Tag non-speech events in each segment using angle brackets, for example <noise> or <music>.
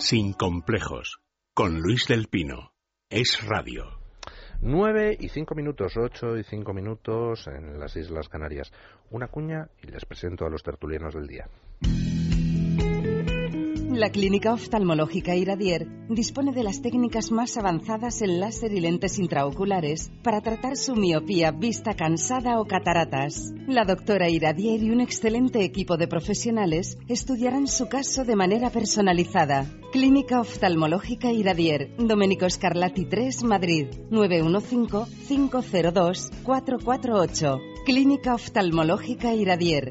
Sin complejos, con Luis del Pino. Es radio. 9 y 5 minutos, 8 y 5 minutos en las Islas Canarias. Una cuña y les presento a los tertulianos del día. La Clínica Oftalmológica Iradier dispone de las técnicas más avanzadas en láser y lentes intraoculares para tratar su miopía, vista cansada o cataratas. La doctora Iradier y un excelente equipo de profesionales estudiarán su caso de manera personalizada. Clínica Oftalmológica Iradier, Domenico Scarlatti 3, Madrid, 915-502-448. Clínica Oftalmológica Iradier.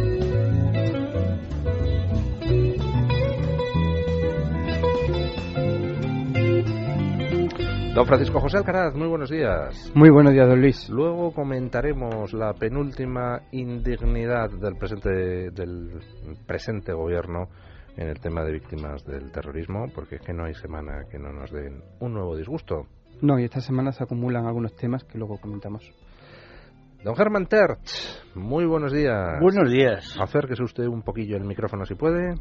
Don Francisco José Alcaraz, muy buenos días. Muy buenos días, don Luis. Luego comentaremos la penúltima indignidad del presente, del presente gobierno en el tema de víctimas del terrorismo, porque es que no hay semana que no nos den un nuevo disgusto. No, y esta semana se acumulan algunos temas que luego comentamos. Don Germán Terch, muy buenos días. Buenos días. Acérquese usted un poquillo el micrófono si puede.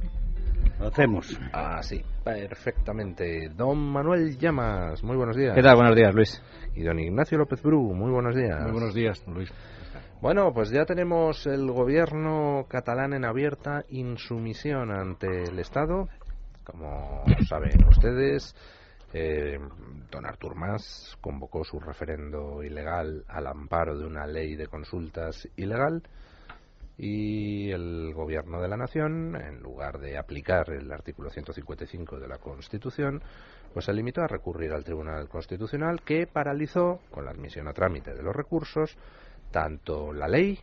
Lo hacemos. Ah, sí, perfectamente. Don Manuel Llamas, muy buenos días. ¿Qué tal? Buenos días, Luis. Y don Ignacio López Bru, muy buenos días. Muy buenos días, Luis. Bueno, pues ya tenemos el gobierno catalán en abierta insumisión ante el Estado. Como saben ustedes, eh, don Artur Mas convocó su referendo ilegal al amparo de una ley de consultas ilegal y el gobierno de la nación, en lugar de aplicar el artículo 155 de la Constitución, pues se limitó a recurrir al Tribunal Constitucional que paralizó con la admisión a trámite de los recursos tanto la ley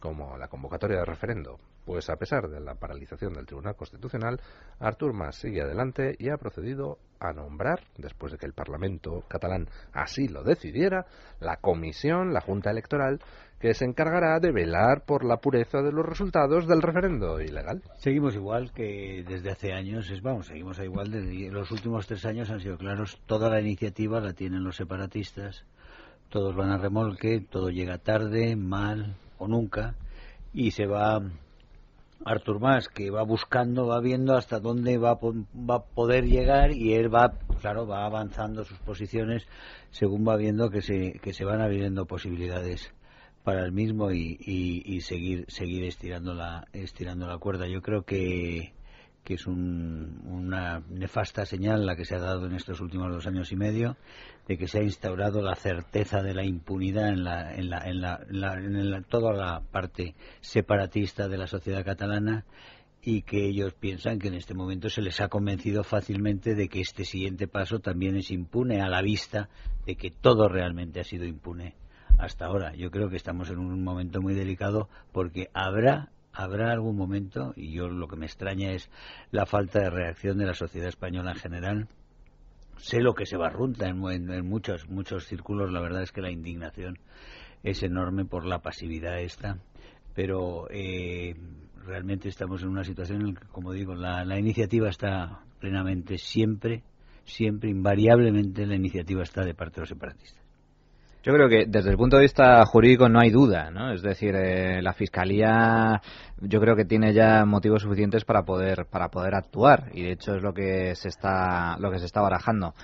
como la convocatoria de referendo. Pues a pesar de la paralización del Tribunal Constitucional, Artur Mas sigue adelante y ha procedido a nombrar, después de que el Parlamento catalán así lo decidiera, la comisión, la Junta Electoral, que se encargará de velar por la pureza de los resultados del referendo ilegal. Seguimos igual que desde hace años, es, vamos, seguimos igual, desde los últimos tres años han sido claros, toda la iniciativa la tienen los separatistas, todos van a remolque, todo llega tarde, mal o nunca, y se va Artur Mas, que va buscando, va viendo hasta dónde va, va a poder llegar y él va, claro, va avanzando sus posiciones según va viendo que se, que se van abriendo posibilidades para el mismo y, seguir seguir estirando la estirando la cuerda. Yo creo que es un, una nefasta señal la que se ha dado en estos últimos dos años y medio de que se ha instaurado la certeza de la impunidad en, la, en, la, en, la, en la, toda la parte separatista de la sociedad catalana y que ellos piensan que en este momento se les ha convencido fácilmente de que este siguiente paso también es impune a la vista de que todo realmente ha sido impune hasta ahora. Yo creo que estamos en un momento muy delicado porque habrá habrá algún momento, y yo lo que me extraña es la falta de reacción de la sociedad española en general. Sé lo que se barrunta en, muchos, muchos círculos, la verdad es que la indignación es enorme por la pasividad esta, pero eh, realmente estamos en una situación en la que, como digo, la, la iniciativa está plenamente siempre, siempre, invariablemente, la iniciativa está de parte de los separatistas. Yo creo que desde el punto de vista jurídico no hay duda, ¿no? Es decir, eh, la fiscalía yo creo que tiene ya motivos suficientes para poder para poder actuar y de hecho es lo que se está lo que se está barajando.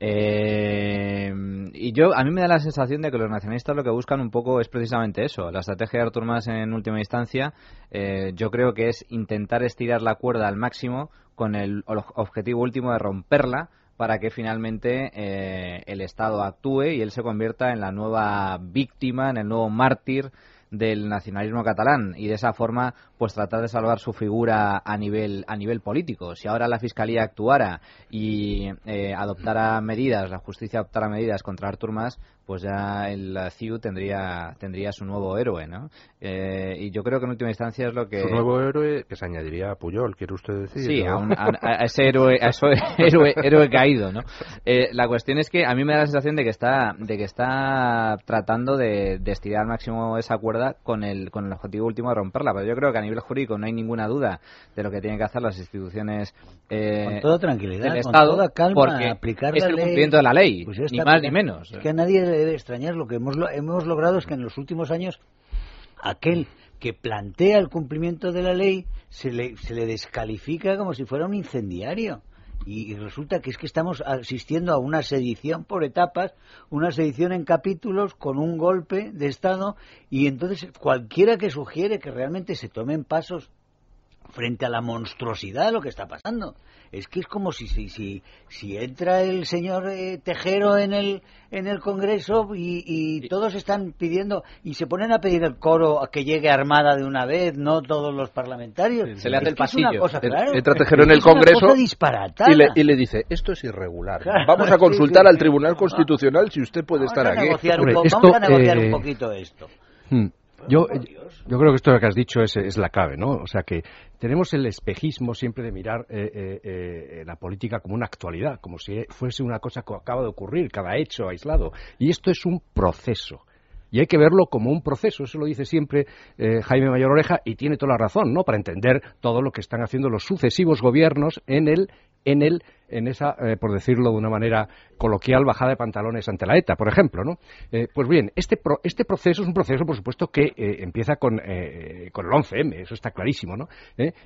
Eh, y yo a mí me da la sensación de que los nacionalistas lo que buscan un poco es precisamente eso. La estrategia de Artur Mas en última instancia, eh, yo creo que es intentar estirar la cuerda al máximo con el objetivo último de romperla para que finalmente eh, el Estado actúe y él se convierta en la nueva víctima, en el nuevo mártir del nacionalismo catalán y de esa forma pues tratar de salvar su figura a nivel a nivel político. Si ahora la fiscalía actuara y eh, adoptara medidas la justicia adoptara medidas contra Artur Mas pues ya el CIU tendría tendría su nuevo héroe no eh, y yo creo que en última instancia es lo que su nuevo héroe que se añadiría a Puyol quiere usted decir sí a, un, a, a, ese héroe a ese <laughs> héroe, héroe caído no eh, la cuestión es que a mí me da la sensación de que está de que está tratando de, de estirar al máximo esa cuerda con el con el objetivo último de romperla. Pero yo creo que a nivel jurídico no hay ninguna duda de lo que tienen que hacer las instituciones eh, con toda tranquilidad, del con Estado, toda calma, porque aplicar es el ley. cumplimiento de la ley, Pues ni más ni menos. Es que a nadie le debe extrañar lo que hemos, hemos logrado es que en los últimos años aquel que plantea el cumplimiento de la ley se le, se le descalifica como si fuera un incendiario. Y, y resulta que es que estamos asistiendo a una sedición por etapas, una sedición en capítulos con un golpe de Estado y entonces cualquiera que sugiere que realmente se tomen pasos frente a la monstruosidad de lo que está pasando. Es que es como si si, si, si entra el señor eh, Tejero en el en el Congreso y, y todos están pidiendo y se ponen a pedir el coro a que llegue armada de una vez, no todos los parlamentarios. Se le hace Es el que es una pasillo. cosa, claro, entra Tejero en el Congreso. Y le, y le dice, esto es irregular. Claro, Vamos a consultar sí, al. Tribunal. Constitucional si usted puede Vamos estar a aquí. negociar un Hombre, po- esto, vamos a negociar eh, un poquito esto. Hmm. Yo, eh, yo creo que esto que has dicho es, es la clave, ¿no? O sea que tenemos el espejismo siempre de mirar eh, eh, eh, la política como una actualidad, como si fuese una cosa que acaba de ocurrir, cada hecho aislado. Y esto es un proceso. Y hay que verlo como un proceso, eso lo dice siempre eh, Jaime Mayor Oreja y tiene toda la razón, ¿no? Para entender todo lo que están haciendo los sucesivos gobiernos en el en el en esa, eh, por decirlo de una manera coloquial, bajada de pantalones ante la ETA, por ejemplo, ¿no? Eh, pues bien, este pro- este proceso es un proceso, por supuesto, que empieza con con el 11M, eso está clarísimo, ¿no?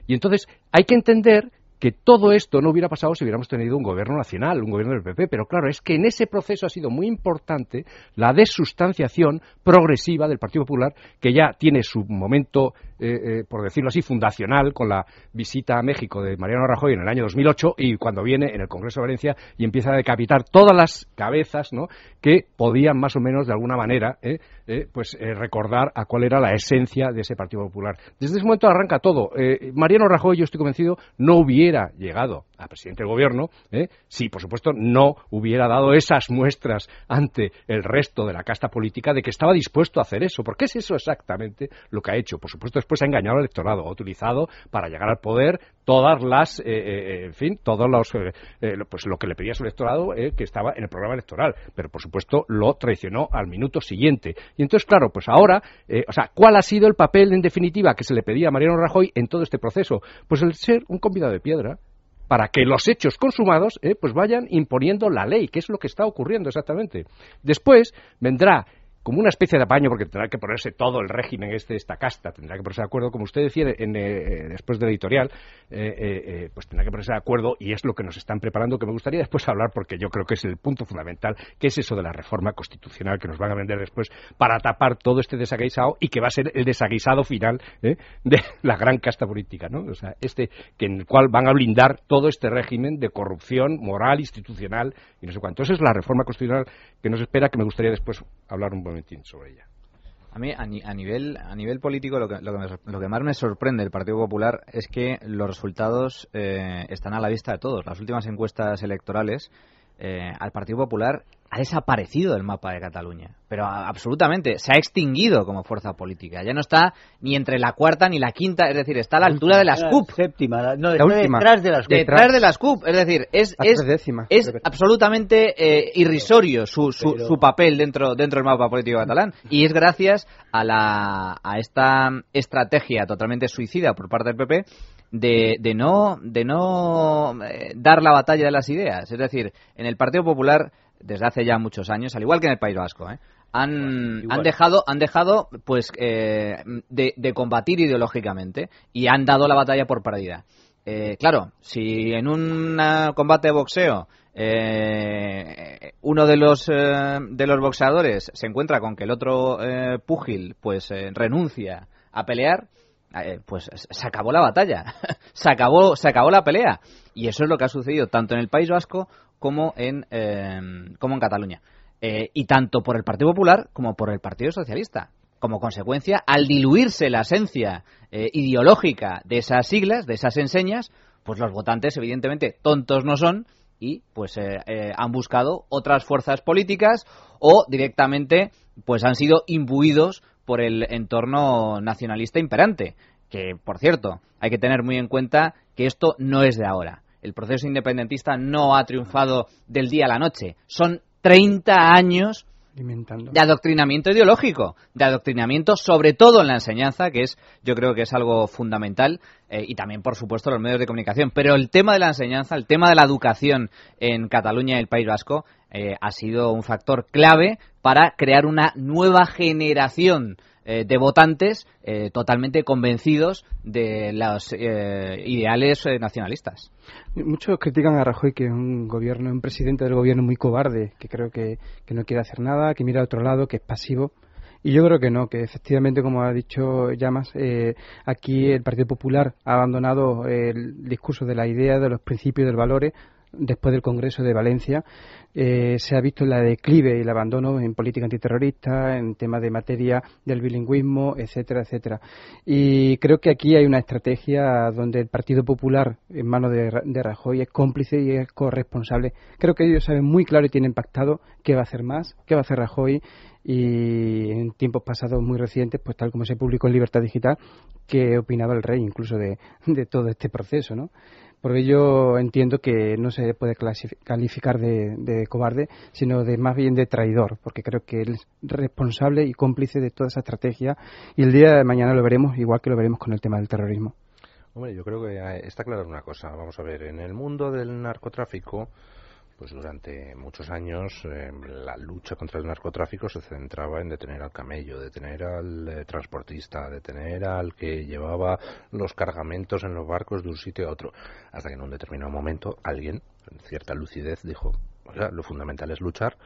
Y entonces hay que entender que todo esto no hubiera pasado si hubiéramos tenido un gobierno nacional, un gobierno del PP, pero claro, es que en ese proceso ha sido muy importante la desustanciación progresiva del Partido Popular, que ya tiene su momento, eh, eh, por decirlo así, fundacional, con la visita a México de Mariano Rajoy en el año 2008 y cuando viene en el Congreso de Valencia y empieza a decapitar todas las cabezas ¿no? que podían más o menos de alguna manera eh, eh, pues recordar a cuál era la esencia de ese Partido Popular. Desde ese momento arranca todo. Mariano Rajoy, yo estoy convencido, no hubiera llegado a presidente del gobierno eh, si, por supuesto, no hubiera dado esas muestras ante el resto de la casta política de que estaba dispuesto a hacer eso. Porque es eso exactamente lo que ha hecho. Por supuesto, después ha engañado al electorado, ha utilizado para llegar al poder todas las, eh, eh, en fin, todos los, eh, eh, pues lo que le pedía a su electorado eh, que estaba en el programa electoral. Pero, por supuesto, lo traicionó al minuto siguiente. Y entonces, claro, pues ahora, eh, o sea, ¿cuál ha sido el papel en definitiva que se le pedía a Mariano Rajoy en todo este proceso? Pues el ser un convidado de piedra para que los hechos consumados eh, pues vayan imponiendo la ley, que es lo que está ocurriendo exactamente. Después vendrá como una especie de apaño, porque tendrá que ponerse todo el régimen este, esta casta, tendrá que ponerse de acuerdo, como usted decía en, eh, después del editorial, eh, eh, pues tendrá que ponerse de acuerdo y es lo que nos están preparando, que me gustaría después hablar, porque yo creo que es el punto fundamental, que es eso de la reforma constitucional que nos van a vender después para tapar todo este desaguisado y que va a ser el desaguisado final eh, de la gran casta política, ¿no? O sea, este que en el cual van a blindar todo este régimen de corrupción moral, institucional y no sé cuánto. Esa es la reforma constitucional que nos espera, que me gustaría después hablar un sobre ella. A mí, a, ni- a nivel, a nivel político, lo que, lo, que me lo que más me sorprende del Partido Popular es que los resultados eh, están a la vista de todos. Las últimas encuestas electorales, eh, al Partido Popular ha desaparecido del mapa de Cataluña. Pero absolutamente, se ha extinguido como fuerza política. Ya no está ni entre la cuarta ni la quinta, es decir, está a la altura de las La CUP. Séptima, la- no, La está última. detrás de las Detrás de las CUP, es decir, es, absolutamente eh, irrisorio su, su, Pero- su papel dentro, dentro del mapa político catalán. Y es gracias a, la, a esta estrategia totalmente suicida por parte del PP de, de no, de no eh, dar la batalla de las ideas. Es decir, en el Partido Popular, desde hace ya muchos años, al igual que en el País Vasco, ¿eh? han, han dejado han dejado pues eh, de, de combatir ideológicamente y han dado la batalla por perdida. Eh, claro si en un combate de boxeo eh, uno de los eh, de los boxeadores se encuentra con que el otro eh, púgil pues renuncia a pelear pues se acabó la batalla. <laughs> Se acabó se acabó la pelea. Y eso es lo que ha sucedido tanto en el País Vasco como en eh, como en Cataluña eh, y tanto por el Partido Popular como por el Partido Socialista. Como consecuencia, al diluirse la esencia eh, ideológica de esas siglas, de esas enseñas, pues los votantes, evidentemente, tontos no son y pues eh, han buscado otras fuerzas políticas o directamente pues han sido imbuidos por el entorno nacionalista imperante. Que, por cierto, hay que tener muy en cuenta que esto no es de ahora. El proceso independentista no ha triunfado del día a la noche. Son 30 años de adoctrinamiento ideológico, de adoctrinamiento sobre todo en la enseñanza, que es yo creo que es algo fundamental, eh, y también por supuesto los medios de comunicación. Pero el tema de la enseñanza, el tema de la educación en Cataluña y el País Vasco eh, ha sido un factor clave para crear una nueva generación eh, de votantes eh, totalmente convencidos de los eh, ideales eh, nacionalistas. Muchos critican a Rajoy que es un gobierno, un presidente del gobierno muy cobarde, que creo que, no quiere hacer nada, que mira a otro lado, que es pasivo. Y yo creo que no, que efectivamente, como ha dicho Llamas, eh, aquí el Partido Popular ha abandonado el discurso de la idea, de los principios, de los valores, después del Congreso de Valencia. Eh, se ha visto la declive y el abandono en política antiterrorista, en temas de materia del bilingüismo, etcétera, etcétera. Y creo que aquí hay una estrategia donde el Partido Popular, en manos de, Ra- de Rajoy, es cómplice y es corresponsable. Creo que ellos saben muy claro y tienen pactado qué va a hacer más, qué va a hacer Rajoy y en tiempos pasados muy recientes, pues tal como se publicó en Libertad Digital, que opinaba el rey incluso de todo este proceso, ¿no? Por ello entiendo que no se puede calificar de, de cobarde, sino de más bien de traidor, porque creo que él es responsable y cómplice de toda esa estrategia y el día de mañana lo veremos, igual que lo veremos con el tema del terrorismo. Hombre, yo creo que eh, está clara una cosa. Vamos a ver, en el mundo del narcotráfico, pues durante muchos años eh, la lucha contra el narcotráfico se centraba en detener al camello, detener al eh, transportista, detener al que llevaba los cargamentos en los barcos de un sitio a otro. Hasta que en un determinado momento alguien, en cierta lucidez, dijo, oiga, lo fundamental es luchar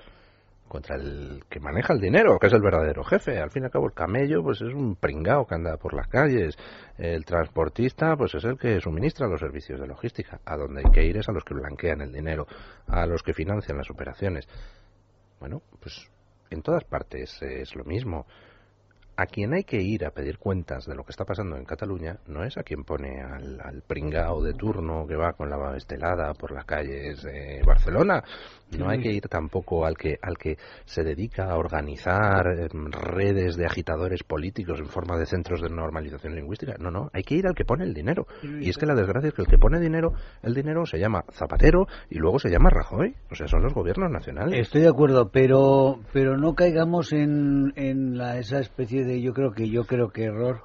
contra el que maneja el dinero, que es el verdadero jefe. Al fin y al cabo, el camello pues es un pringao que anda por las calles. El transportista pues es el que suministra los servicios de logística. A donde hay que ir es a los que blanquean el dinero, a los que financian las operaciones. Bueno, pues en todas partes es lo mismo. A quien hay que ir a pedir cuentas de lo que está pasando en Cataluña no es a quien pone al, al pringao de turno que va con la estelada por las calles de Barcelona. No hay que ir tampoco al que, al que se dedica a organizar eh, redes de agitadores políticos en forma de centros de normalización lingüística. No, no, hay que ir al que pone el dinero. Y es que la desgracia es que el que pone dinero, el dinero se llama Zapatero y luego se llama Rajoy. O sea, son los gobiernos nacionales. Estoy de acuerdo, pero pero no caigamos en, en la, esa especie de yo creo que yo creo que error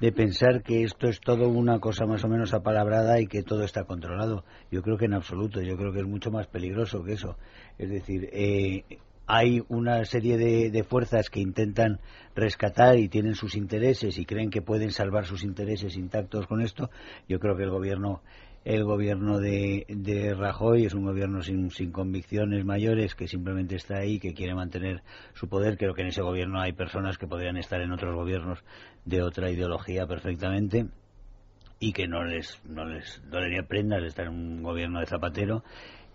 de pensar que esto es todo una cosa más o menos apalabrada y que todo está controlado. Yo creo que en absoluto, yo creo que es mucho más peligroso que eso. Es decir, eh, hay una serie de, de fuerzas que intentan rescatar y tienen sus intereses y creen que pueden salvar sus intereses intactos con esto. Yo creo que el gobierno el gobierno de, de Rajoy es un gobierno sin, convicciones mayores que simplemente está ahí, que quiere mantener su poder. Creo que en ese gobierno hay personas que podrían estar en otros gobiernos de otra ideología perfectamente y que no les, no les dolería prendas de estar en un gobierno de Zapatero.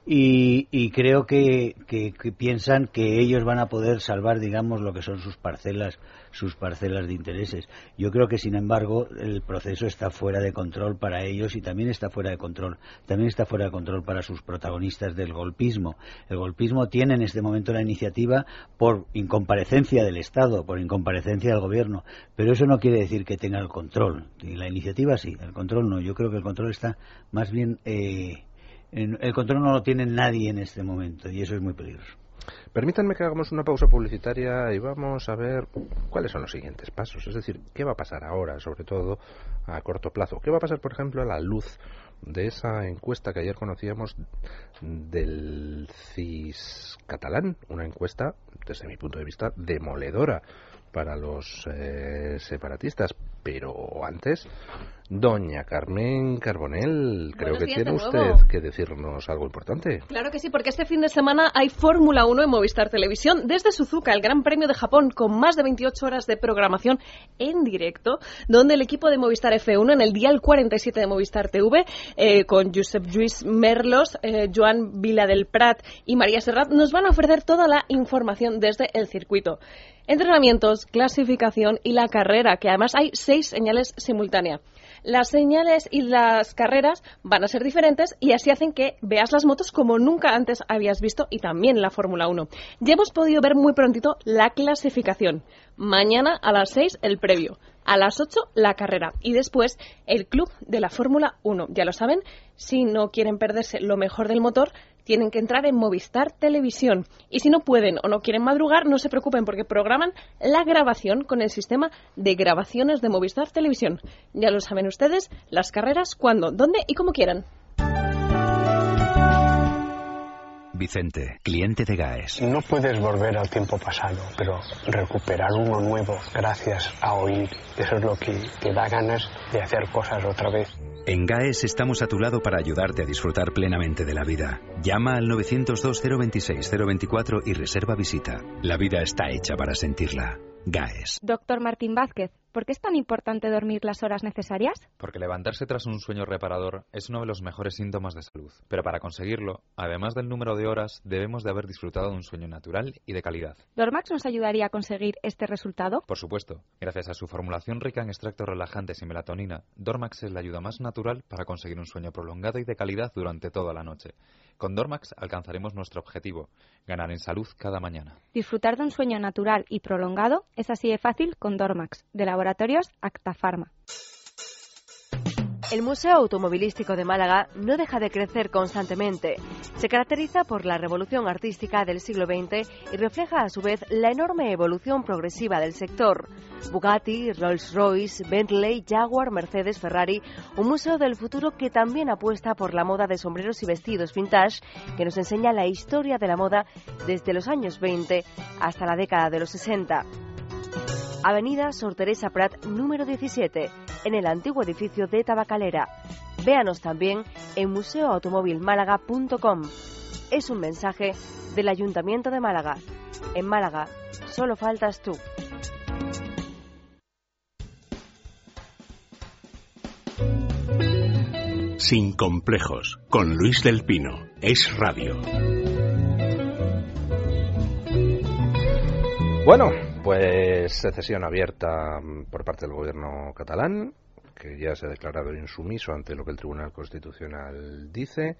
Y, y creo que, que, piensan que ellos van a poder salvar, digamos, lo que son sus parcelas, sus parcelas de intereses. Yo creo que, sin embargo, el proceso está fuera de control para ellos y también está fuera de control, también está fuera de control para sus protagonistas del golpismo. El golpismo tiene en este momento la iniciativa por incomparecencia del Estado, por incomparecencia del Gobierno, pero eso no quiere decir que tenga el control. La iniciativa sí, el control no. Yo creo que el control está más bien eh, el control no lo tiene nadie en este momento y eso es muy peligroso. Permítanme que hagamos una pausa publicitaria y vamos a ver cuáles son los siguientes pasos. Es decir, qué va a pasar ahora, sobre todo a corto plazo. ¿Qué va a pasar, por ejemplo, a la luz de esa encuesta que ayer conocíamos del CIS catalán? Una encuesta, desde mi punto de vista, demoledora para los eh, separatistas. Pero antes, doña Carmen Carbonell, creo Buenos que tiene usted que decirnos algo importante. Claro que sí, porque este fin de semana hay Fórmula 1 en Movistar Televisión desde Suzuka, el Gran Premio de Japón, con más de 28 horas de programación en directo, donde el equipo de Movistar F1 en el dial 47 de Movistar TV, eh, con Josep Lluís Merlos, eh, Joan Vila del Prat y María Serrat, nos van a ofrecer toda la información desde el circuito. Entrenamientos, clasificación y la carrera, que además hay seis señales simultáneas. Las señales y las carreras van a ser diferentes y así hacen que veas las motos como nunca antes habías visto y también la Fórmula 1. Ya hemos podido ver muy prontito la clasificación. Mañana a las 6 el previo. A las 8 la carrera y después el club de la Fórmula 1. Ya lo saben, si no quieren perderse lo mejor del motor, tienen que entrar en Movistar Televisión. Y si no pueden o no quieren madrugar, no se preocupen porque programan la grabación con el sistema de grabaciones de Movistar Televisión. Ya lo saben ustedes, las carreras cuándo, dónde y cómo quieran. Vicente, cliente de GAES. No puedes volver al tiempo pasado, pero recuperar uno nuevo gracias a oír, eso es lo que te da ganas de hacer cosas otra vez. En GAES estamos a tu lado para ayudarte a disfrutar plenamente de la vida. Llama al 902-026-024 y reserva visita. La vida está hecha para sentirla. GAES. Doctor Martín Vázquez, ¿por qué es tan importante dormir las horas necesarias? Porque levantarse tras un sueño reparador es uno de los mejores síntomas de salud. Pero para conseguirlo, además del número de horas, debemos de haber disfrutado de un sueño natural y de calidad. ¿Dormax nos ayudaría a conseguir este resultado? Por supuesto. Gracias a su formulación rica en extractos relajantes y melatonina, Dormax es la ayuda más natural para conseguir un sueño prolongado y de calidad durante toda la noche. Con Dormax alcanzaremos nuestro objetivo, ganar en salud cada mañana. Disfrutar de un sueño natural y prolongado es así de fácil con Dormax, de laboratorios Acta Pharma. El Museo Automovilístico de Málaga no deja de crecer constantemente. Se caracteriza por la revolución artística del siglo XX y refleja a su vez la enorme evolución progresiva del sector. Bugatti, Rolls-Royce, Bentley, Jaguar, Mercedes, Ferrari, un museo del futuro que también apuesta por la moda de sombreros y vestidos vintage, que nos enseña la historia de la moda desde los años 20 hasta la década de los 60. Avenida Sor Teresa Prat, número 17, en el antiguo edificio de Tabacalera. Véanos también en museoautomovilmálaga.com. Es un mensaje del Ayuntamiento de Málaga. En Málaga, solo faltas tú. Sin complejos, con Luis del Pino. Es radio. Bueno, pues secesión abierta por parte del gobierno catalán, que ya se ha declarado insumiso ante lo que el Tribunal Constitucional dice.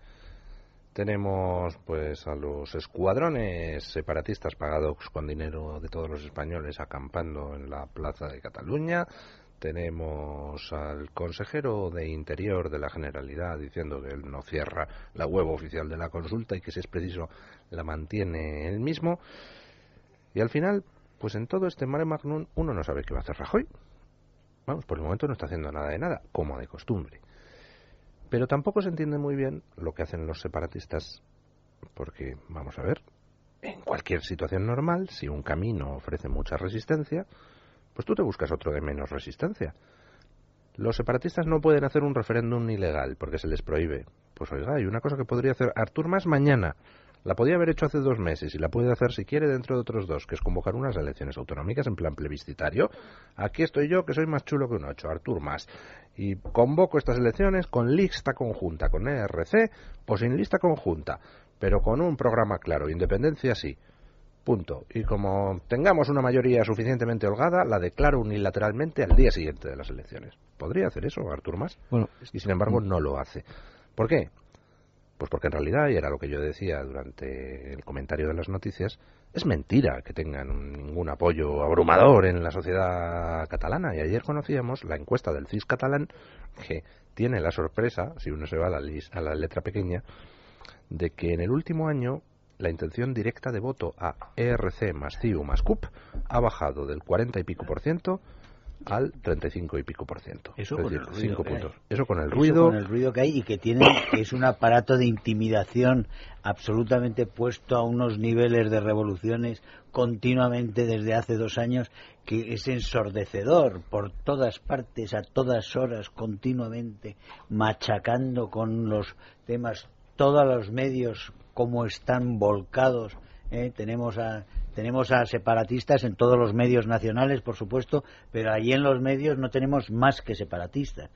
Tenemos pues a los escuadrones separatistas pagados con dinero de todos los españoles acampando en la plaza de Cataluña. Tenemos al consejero de Interior de la Generalidad diciendo que él no cierra la web oficial de la consulta y que si es preciso la mantiene él mismo. Y al final, pues en todo este mare magnum uno no sabe qué va a hacer Rajoy. Vamos, por el momento no está haciendo nada de nada, como de costumbre. Pero tampoco se entiende muy bien lo que hacen los separatistas, porque, vamos a ver, en cualquier situación normal, si un camino ofrece mucha resistencia, pues tú te buscas otro de menos resistencia. Los separatistas no pueden hacer un referéndum ilegal porque se les prohíbe. Pues oiga, hay una cosa que podría hacer Artur Mas mañana. La podía haber hecho hace dos meses y la puede hacer si quiere dentro de otros dos, que es convocar unas elecciones autonómicas en plan plebiscitario. Aquí estoy yo, que soy más chulo que un ocho, Artur Mas. Y convoco estas elecciones con lista conjunta, con ERC o sin lista conjunta, pero con un programa claro, independencia sí. Punto. Y como tengamos una mayoría suficientemente holgada, la declaro unilateralmente al día siguiente de las elecciones. ¿Podría hacer eso Artur Mas? Bueno, y sin embargo no lo hace. ¿Por qué? Pues porque en realidad, y era lo que yo decía durante el comentario de las noticias, es mentira que tengan ningún apoyo abrumador en la sociedad catalana. Y ayer conocíamos la encuesta del CIS catalán que tiene la sorpresa, si uno se va a la, a la letra pequeña, de que en el último año la intención directa de voto a ERC más CIU más CUP ha bajado del 40 y pico por ciento al 35 y pico por ciento. Eso es con decir, el ruido puntos. Eso con el Eso ruido. con el ruido que hay y que tiene es un aparato de intimidación absolutamente puesto a unos niveles de revoluciones continuamente desde hace dos años que es ensordecedor por todas partes a todas horas continuamente machacando con los temas todos los medios como están volcados ¿eh? tenemos a tenemos a separatistas en todos los medios nacionales por supuesto pero allí en los medios no tenemos más que separatistas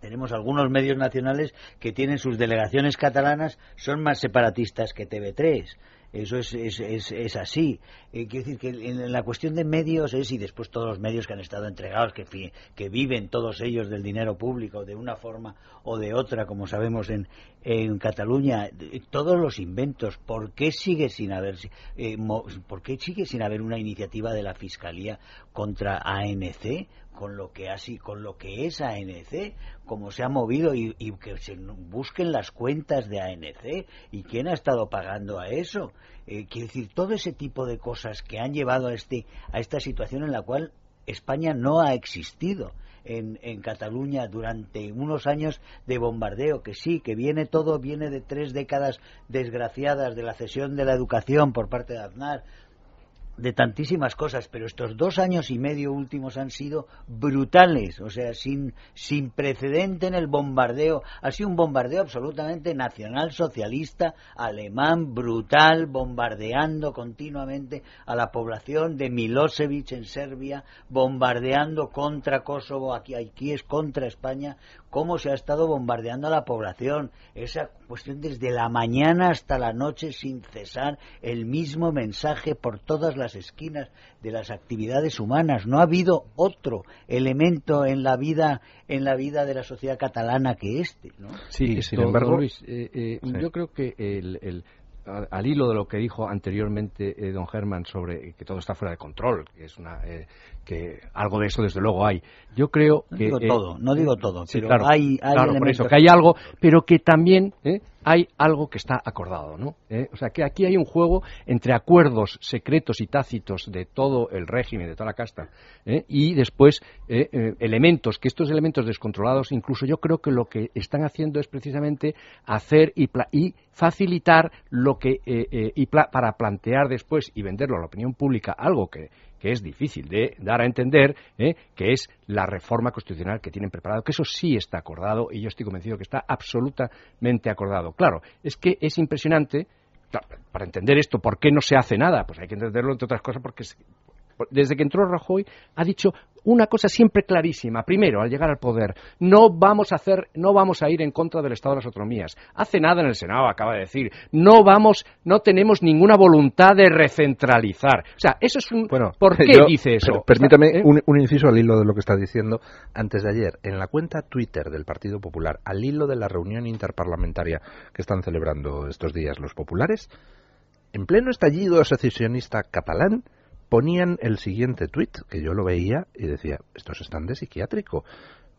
tenemos algunos medios nacionales que tienen sus delegaciones catalanas, son más separatistas que TV3. Eso es, es, es, así. Eh, quiero decir que en la cuestión de medios es, y después todos los medios que han estado entregados, que, que viven todos ellos del dinero público de una forma o de otra, como sabemos en, en Cataluña, eh, todos los inventos, ¿por qué sigue sin haber, eh, mo- ¿por qué sigue sin haber una iniciativa de la Fiscalía contra ANC? con lo que así con lo que es ANC como se ha movido y, que se busquen las cuentas de ANC y quién ha estado pagando a eso eh, quiero decir todo ese tipo de cosas que han llevado a este a esta situación en la cual España no ha existido en, en, Cataluña durante unos años de bombardeo, que sí, que viene todo, viene de tres décadas desgraciadas de la cesión de la educación por parte de Aznar, de tantísimas cosas, pero estos dos años y medio últimos han sido brutales, o sea, sin, sin precedente en el bombardeo. Ha sido un bombardeo absolutamente nacional, socialista, alemán, brutal, bombardeando continuamente a la población de Milosevic en Serbia, bombardeando contra Kosovo, aquí, aquí es contra España, cómo se ha estado bombardeando a la población. Esa cuestión desde la mañana hasta la noche sin cesar, el mismo mensaje por todas las esquinas de las actividades humanas. No ha habido otro elemento en la vida en la vida de la sociedad catalana que este. ¿no? Sí, sin embargo, Luis, eh, eh, yo creo que el, al hilo de lo que dijo anteriormente eh, don Germán sobre que todo está fuera de control, que es una que algo de eso desde luego hay. Yo creo no que digo todo, no digo todo, pero claro, hay, hay claro, por eso que hay algo, pero que también ¿eh? Hay algo que está acordado, ¿no? ¿Eh? O sea, que aquí hay un juego entre acuerdos secretos y tácitos de todo el régimen, de toda la casta, ¿eh? y después elementos, que estos elementos descontrolados, incluso yo creo que lo que están haciendo es precisamente hacer y, y facilitar lo que, y para plantear después y venderlo a la opinión pública algo que que es difícil de dar a entender, ¿eh? que es la reforma constitucional que tienen preparado, que eso sí está acordado y yo estoy convencido que está absolutamente acordado. Claro, es que es impresionante, para entender esto, ¿por qué no se hace nada? Pues hay que entenderlo entre otras cosas porque desde que entró Rajoy, ha dicho una cosa siempre clarísima. Primero, al llegar al poder, no vamos a hacer, no vamos a ir en contra del Estado de las autonomías. Hace nada en el Senado acaba de decir, no vamos, no tenemos ninguna voluntad de recentralizar. O sea, eso es un. Bueno, ¿por qué dice eso? permítame ¿eh? un, un, inciso al hilo de lo que está diciendo antes de ayer. En la cuenta Twitter del Partido Popular, al hilo de la reunión interparlamentaria que están celebrando estos días los populares, en pleno estallido secesionista catalán, ponían el siguiente tuit, que yo lo veía y decía, estos están de psiquiátrico.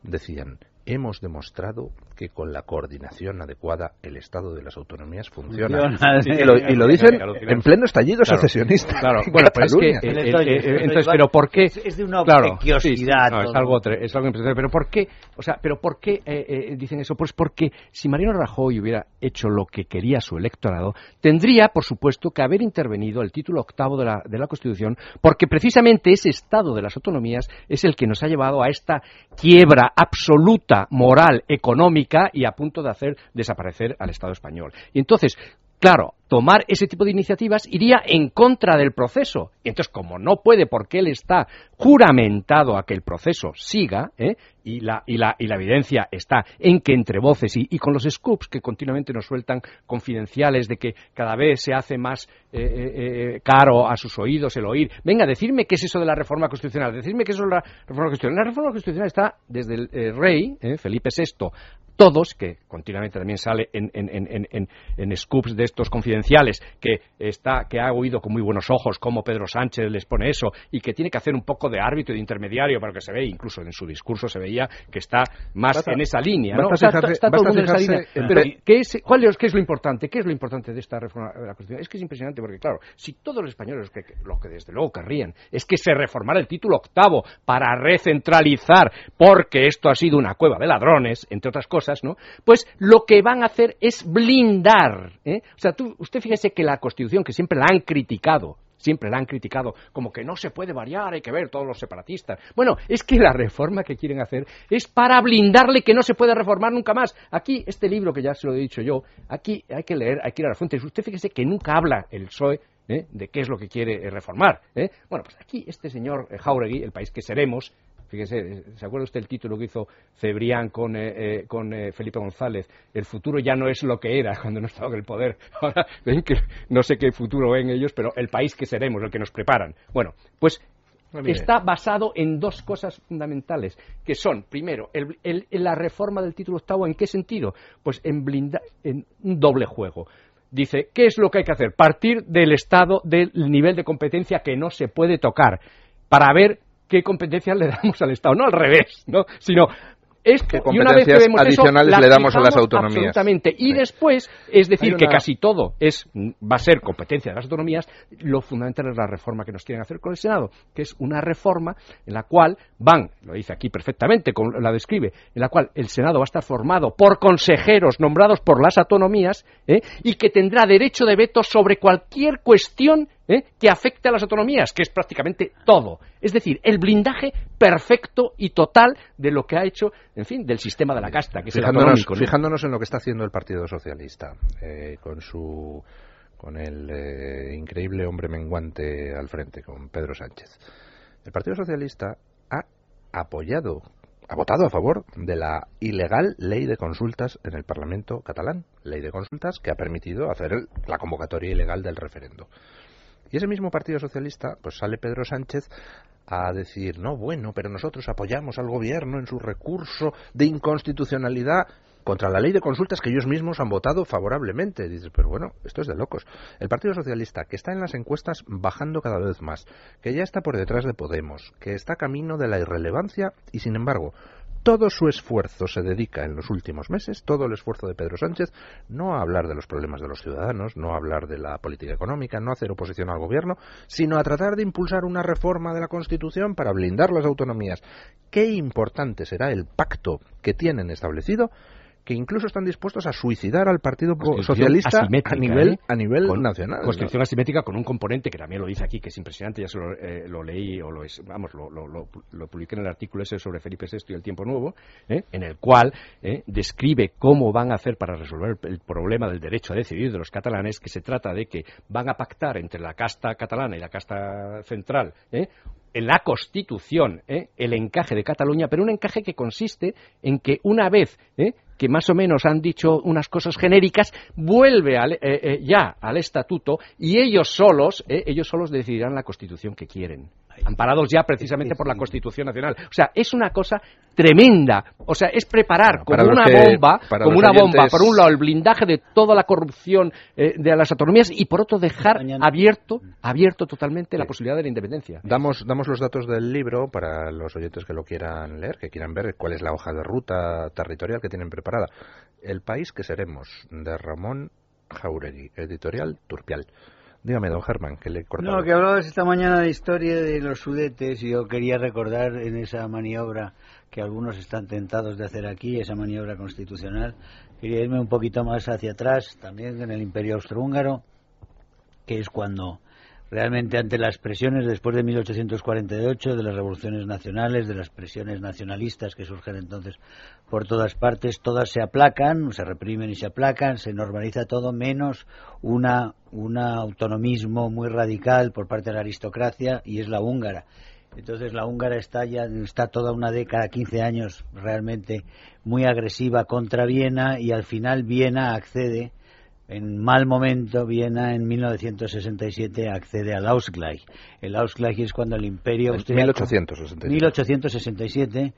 Decían, hemos demostrado que con la coordinación adecuada el Estado de las autonomías funciona. Y, lo, dicen en pleno estallido secesionista. Claro, <laughs> bueno, pero es que, eh, eh, eh, entonces, pero ¿por qué? Es de una claro, es algo, es algo impresionante. Pero ¿por qué? O sea, pero ¿por qué dicen eso? Pues porque si Mariano Rajoy hubiera hecho lo que quería su electorado, tendría, por supuesto, que haber intervenido el título octavo de la, de la Constitución, porque precisamente ese Estado de las autonomías es el que nos ha llevado a esta quiebra absoluta moral, económica y a punto de hacer desaparecer al Estado español. Y entonces, Claro, tomar ese tipo de iniciativas iría en contra del proceso. Entonces, como no puede porque él está juramentado a que el proceso siga, ¿eh? y, la, y, la, y la evidencia está en que entre voces y, y, con los scoops que continuamente nos sueltan confidenciales de que cada vez se hace más eh, eh, eh caro a sus oídos el oír, venga, decirme qué es eso de la reforma constitucional, decirme qué es eso de la reforma constitucional. La reforma constitucional está desde el rey. Felipe VI, todos, que continuamente también sale en, en, en, en, scoops de estos confidenciales, que, está, que ha oído con muy buenos ojos cómo Pedro Sánchez les pone eso y que tiene que hacer un poco de árbitro y de intermediario para que se vea, incluso en su discurso se veía que está más en esa línea. ¿no? está, todo mundo en esa línea. Pero, ¿qué es, cuál es, ¿qué es lo importante? ¿Qué es lo importante de esta reforma de la Constitución? Es que es impresionante porque, claro, si todos los españoles, que, lo que desde luego querrían, es que se reformara el título octavo para recentralizar, porque esto ha sido una cueva de ladrones, entre otras cosas, ¿no? Pues lo que van a hacer es blindar. ¿eh? O sea, tú, usted fíjese que la Constitución, que siempre la han criticado, siempre la han criticado como que no se puede variar, hay que ver todos los separatistas. Bueno, es que la reforma que quieren hacer es para blindarle que no se puede reformar nunca más. Aquí, este libro que ya se lo he dicho yo, aquí hay que leer, hay que ir a la fuente. Usted fíjese que nunca habla el PSOE ¿eh? de qué es lo que quiere reformar. ¿eh? Bueno, pues aquí este señor Jauregui, el país que seremos, Fíjese, ¿se acuerda usted el título que hizo Cebrián con, eh, eh, con eh, Felipe González? El futuro ya no es lo que era <laughs> cuando no estaba en el poder. <laughs> Ahora ven que no sé qué futuro ven ellos, pero el país que seremos, el que nos preparan. Bueno, pues está basado en dos cosas fundamentales, que son, primero, el, la reforma del título octavo, ¿en qué sentido? Pues en, blinda, en un doble juego. Dice, ¿qué es lo que hay que hacer? Partir del estado del nivel de competencia que no se puede tocar, para ver qué competencias le damos al Estado, no al revés, ¿no? sino ¿Qué competencias adicionales le damos a las autonomías? Absolutamente. Y después, es decir, que casi todo es va a ser competencia de las autonomías, lo fundamental es la reforma que nos quieren hacer con el Senado, que es una reforma en la cual van, lo dice aquí perfectamente, la describe, en la cual el Senado va a estar formado por consejeros nombrados por las autonomías ¿eh? y que tendrá derecho de veto sobre cualquier cuestión ¿eh? que afecte a las autonomías, que es prácticamente todo. Es decir, el blindaje perfecto y total de lo que ha hecho, en fin, del sistema de la casta, que fijándonos, es el Fijándonos en lo que está haciendo el Partido Socialista, eh, con su con el eh, increíble hombre menguante al frente, con Pedro Sánchez. El Partido Socialista ha apoyado, ha votado a favor de la ilegal ley de consultas en el Parlamento catalán, ley de consultas que ha permitido hacer la convocatoria ilegal del referendo. Y ese mismo Partido Socialista, pues sale Pedro Sánchez a decir, no, bueno, pero nosotros apoyamos al gobierno en su recurso de inconstitucionalidad contra la ley de consultas que ellos mismos han votado favorablemente. Dices, pero bueno, esto es de locos. El Partido Socialista, que está en las encuestas bajando cada vez más, que ya está por detrás de Podemos, que está camino de la irrelevancia y, sin embargo, todo su esfuerzo se dedica en los últimos meses, todo el esfuerzo de Pedro Sánchez, no a hablar de los problemas de los ciudadanos, no a hablar de la política económica, no a hacer oposición al gobierno, sino a tratar de impulsar una reforma de la Constitución para blindar las autonomías. Qué importante será el pacto que tienen establecido que incluso están dispuestos a suicidar al Partido Socialista a nivel, ¿eh? a nivel nacional. Constitución asimétrica con un componente que también lo dice aquí, que es impresionante, ya se lo, eh, leí o lo, vamos, lo, lo, publiqué en el artículo ese sobre Felipe VI y el tiempo nuevo, ¿eh? en el cual describe cómo van a hacer para resolver el problema del derecho a decidir de los catalanes, que se trata de que van a pactar entre la casta catalana y la casta central en la Constitución el encaje de Cataluña, pero un encaje que consiste en que una vez que más o menos han dicho unas cosas genéricas, vuelve eh, eh, ya al estatuto y ellos solos, eh, ellos solos decidirán la constitución que quieren amparados ya precisamente por la Constitución Nacional. O sea, es una cosa tremenda. O sea, es preparar como una bomba, como una bomba, por un lado el blindaje de toda la corrupción eh, de las autonomías y por otro dejar abierto, abierto totalmente la posibilidad de la independencia. Damos, damos los datos del libro para los oyentes que lo quieran leer, que quieran ver cuál es la hoja de ruta territorial que tienen preparada. El país que seremos, de Ramón Jauregui, editorial Turpial. Dígame, don Germán, que le No, que hablabas esta mañana de historia de los sudetes. Y yo quería recordar en esa maniobra que algunos están tentados de hacer aquí, esa maniobra constitucional, quería irme un poquito más hacia atrás, también en el Imperio Austrohúngaro, que es cuando realmente ante las presiones después de 1848, de las revoluciones nacionales, de las presiones nacionalistas que surgen entonces por todas partes, todas se aplacan, se reprimen y se aplacan, se normaliza todo menos una, un autonomismo muy radical por parte de la aristocracia y es la húngara. Entonces la húngara está ya está toda una década, 15 años realmente muy agresiva contra Viena y al final Viena accede en mal momento, Viena en 1967 accede al Ausgleich. El Ausgleich es cuando el imperio austriaco... 1867. 1867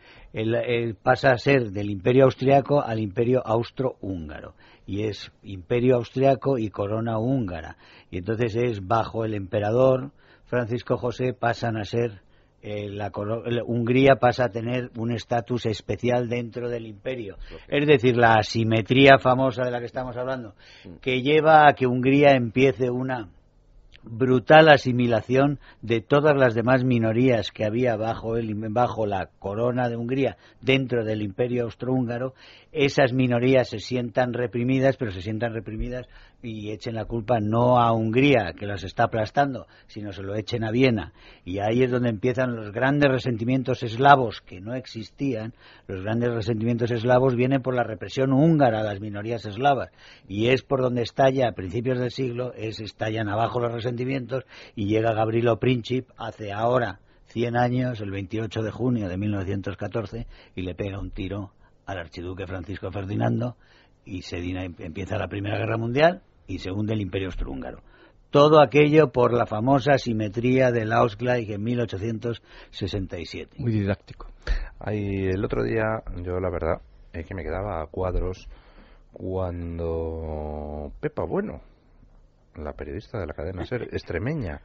pasa a ser del imperio austriaco al imperio austrohúngaro. Y es imperio austriaco y corona húngara. Y entonces es bajo el emperador Francisco José pasan a ser eh, la, Hungría pasa a tener un estatus especial dentro del imperio. Es decir, la asimetría famosa de la que estamos hablando, mm. que lleva a que Hungría empiece una brutal asimilación de todas las demás minorías que había bajo, el, bajo la corona de Hungría dentro del imperio austrohúngaro, esas minorías se sientan reprimidas, pero se sientan reprimidas y echen la culpa no a Hungría, que las está aplastando, sino se lo echen a Viena. Y ahí es donde empiezan los grandes resentimientos eslavos que no existían. Los grandes resentimientos eslavos vienen por la represión húngara a las minorías eslavas. Y es por donde estalla, a principios del siglo, es estallan abajo los resentimientos y llega Gabrielo Princip hace ahora 100 años, el 28 de junio de 1914, y le pega un tiro al archiduque Francisco Ferdinando y se empieza la Primera Guerra Mundial y se hunde el Imperio Austrohúngaro. Todo aquello por la famosa simetría del Ausgleich en 1867. Muy didáctico. Ahí, el otro día, yo la verdad es que me quedaba a cuadros cuando Pepa Bueno la periodista de la cadena SER, <laughs> extremeña,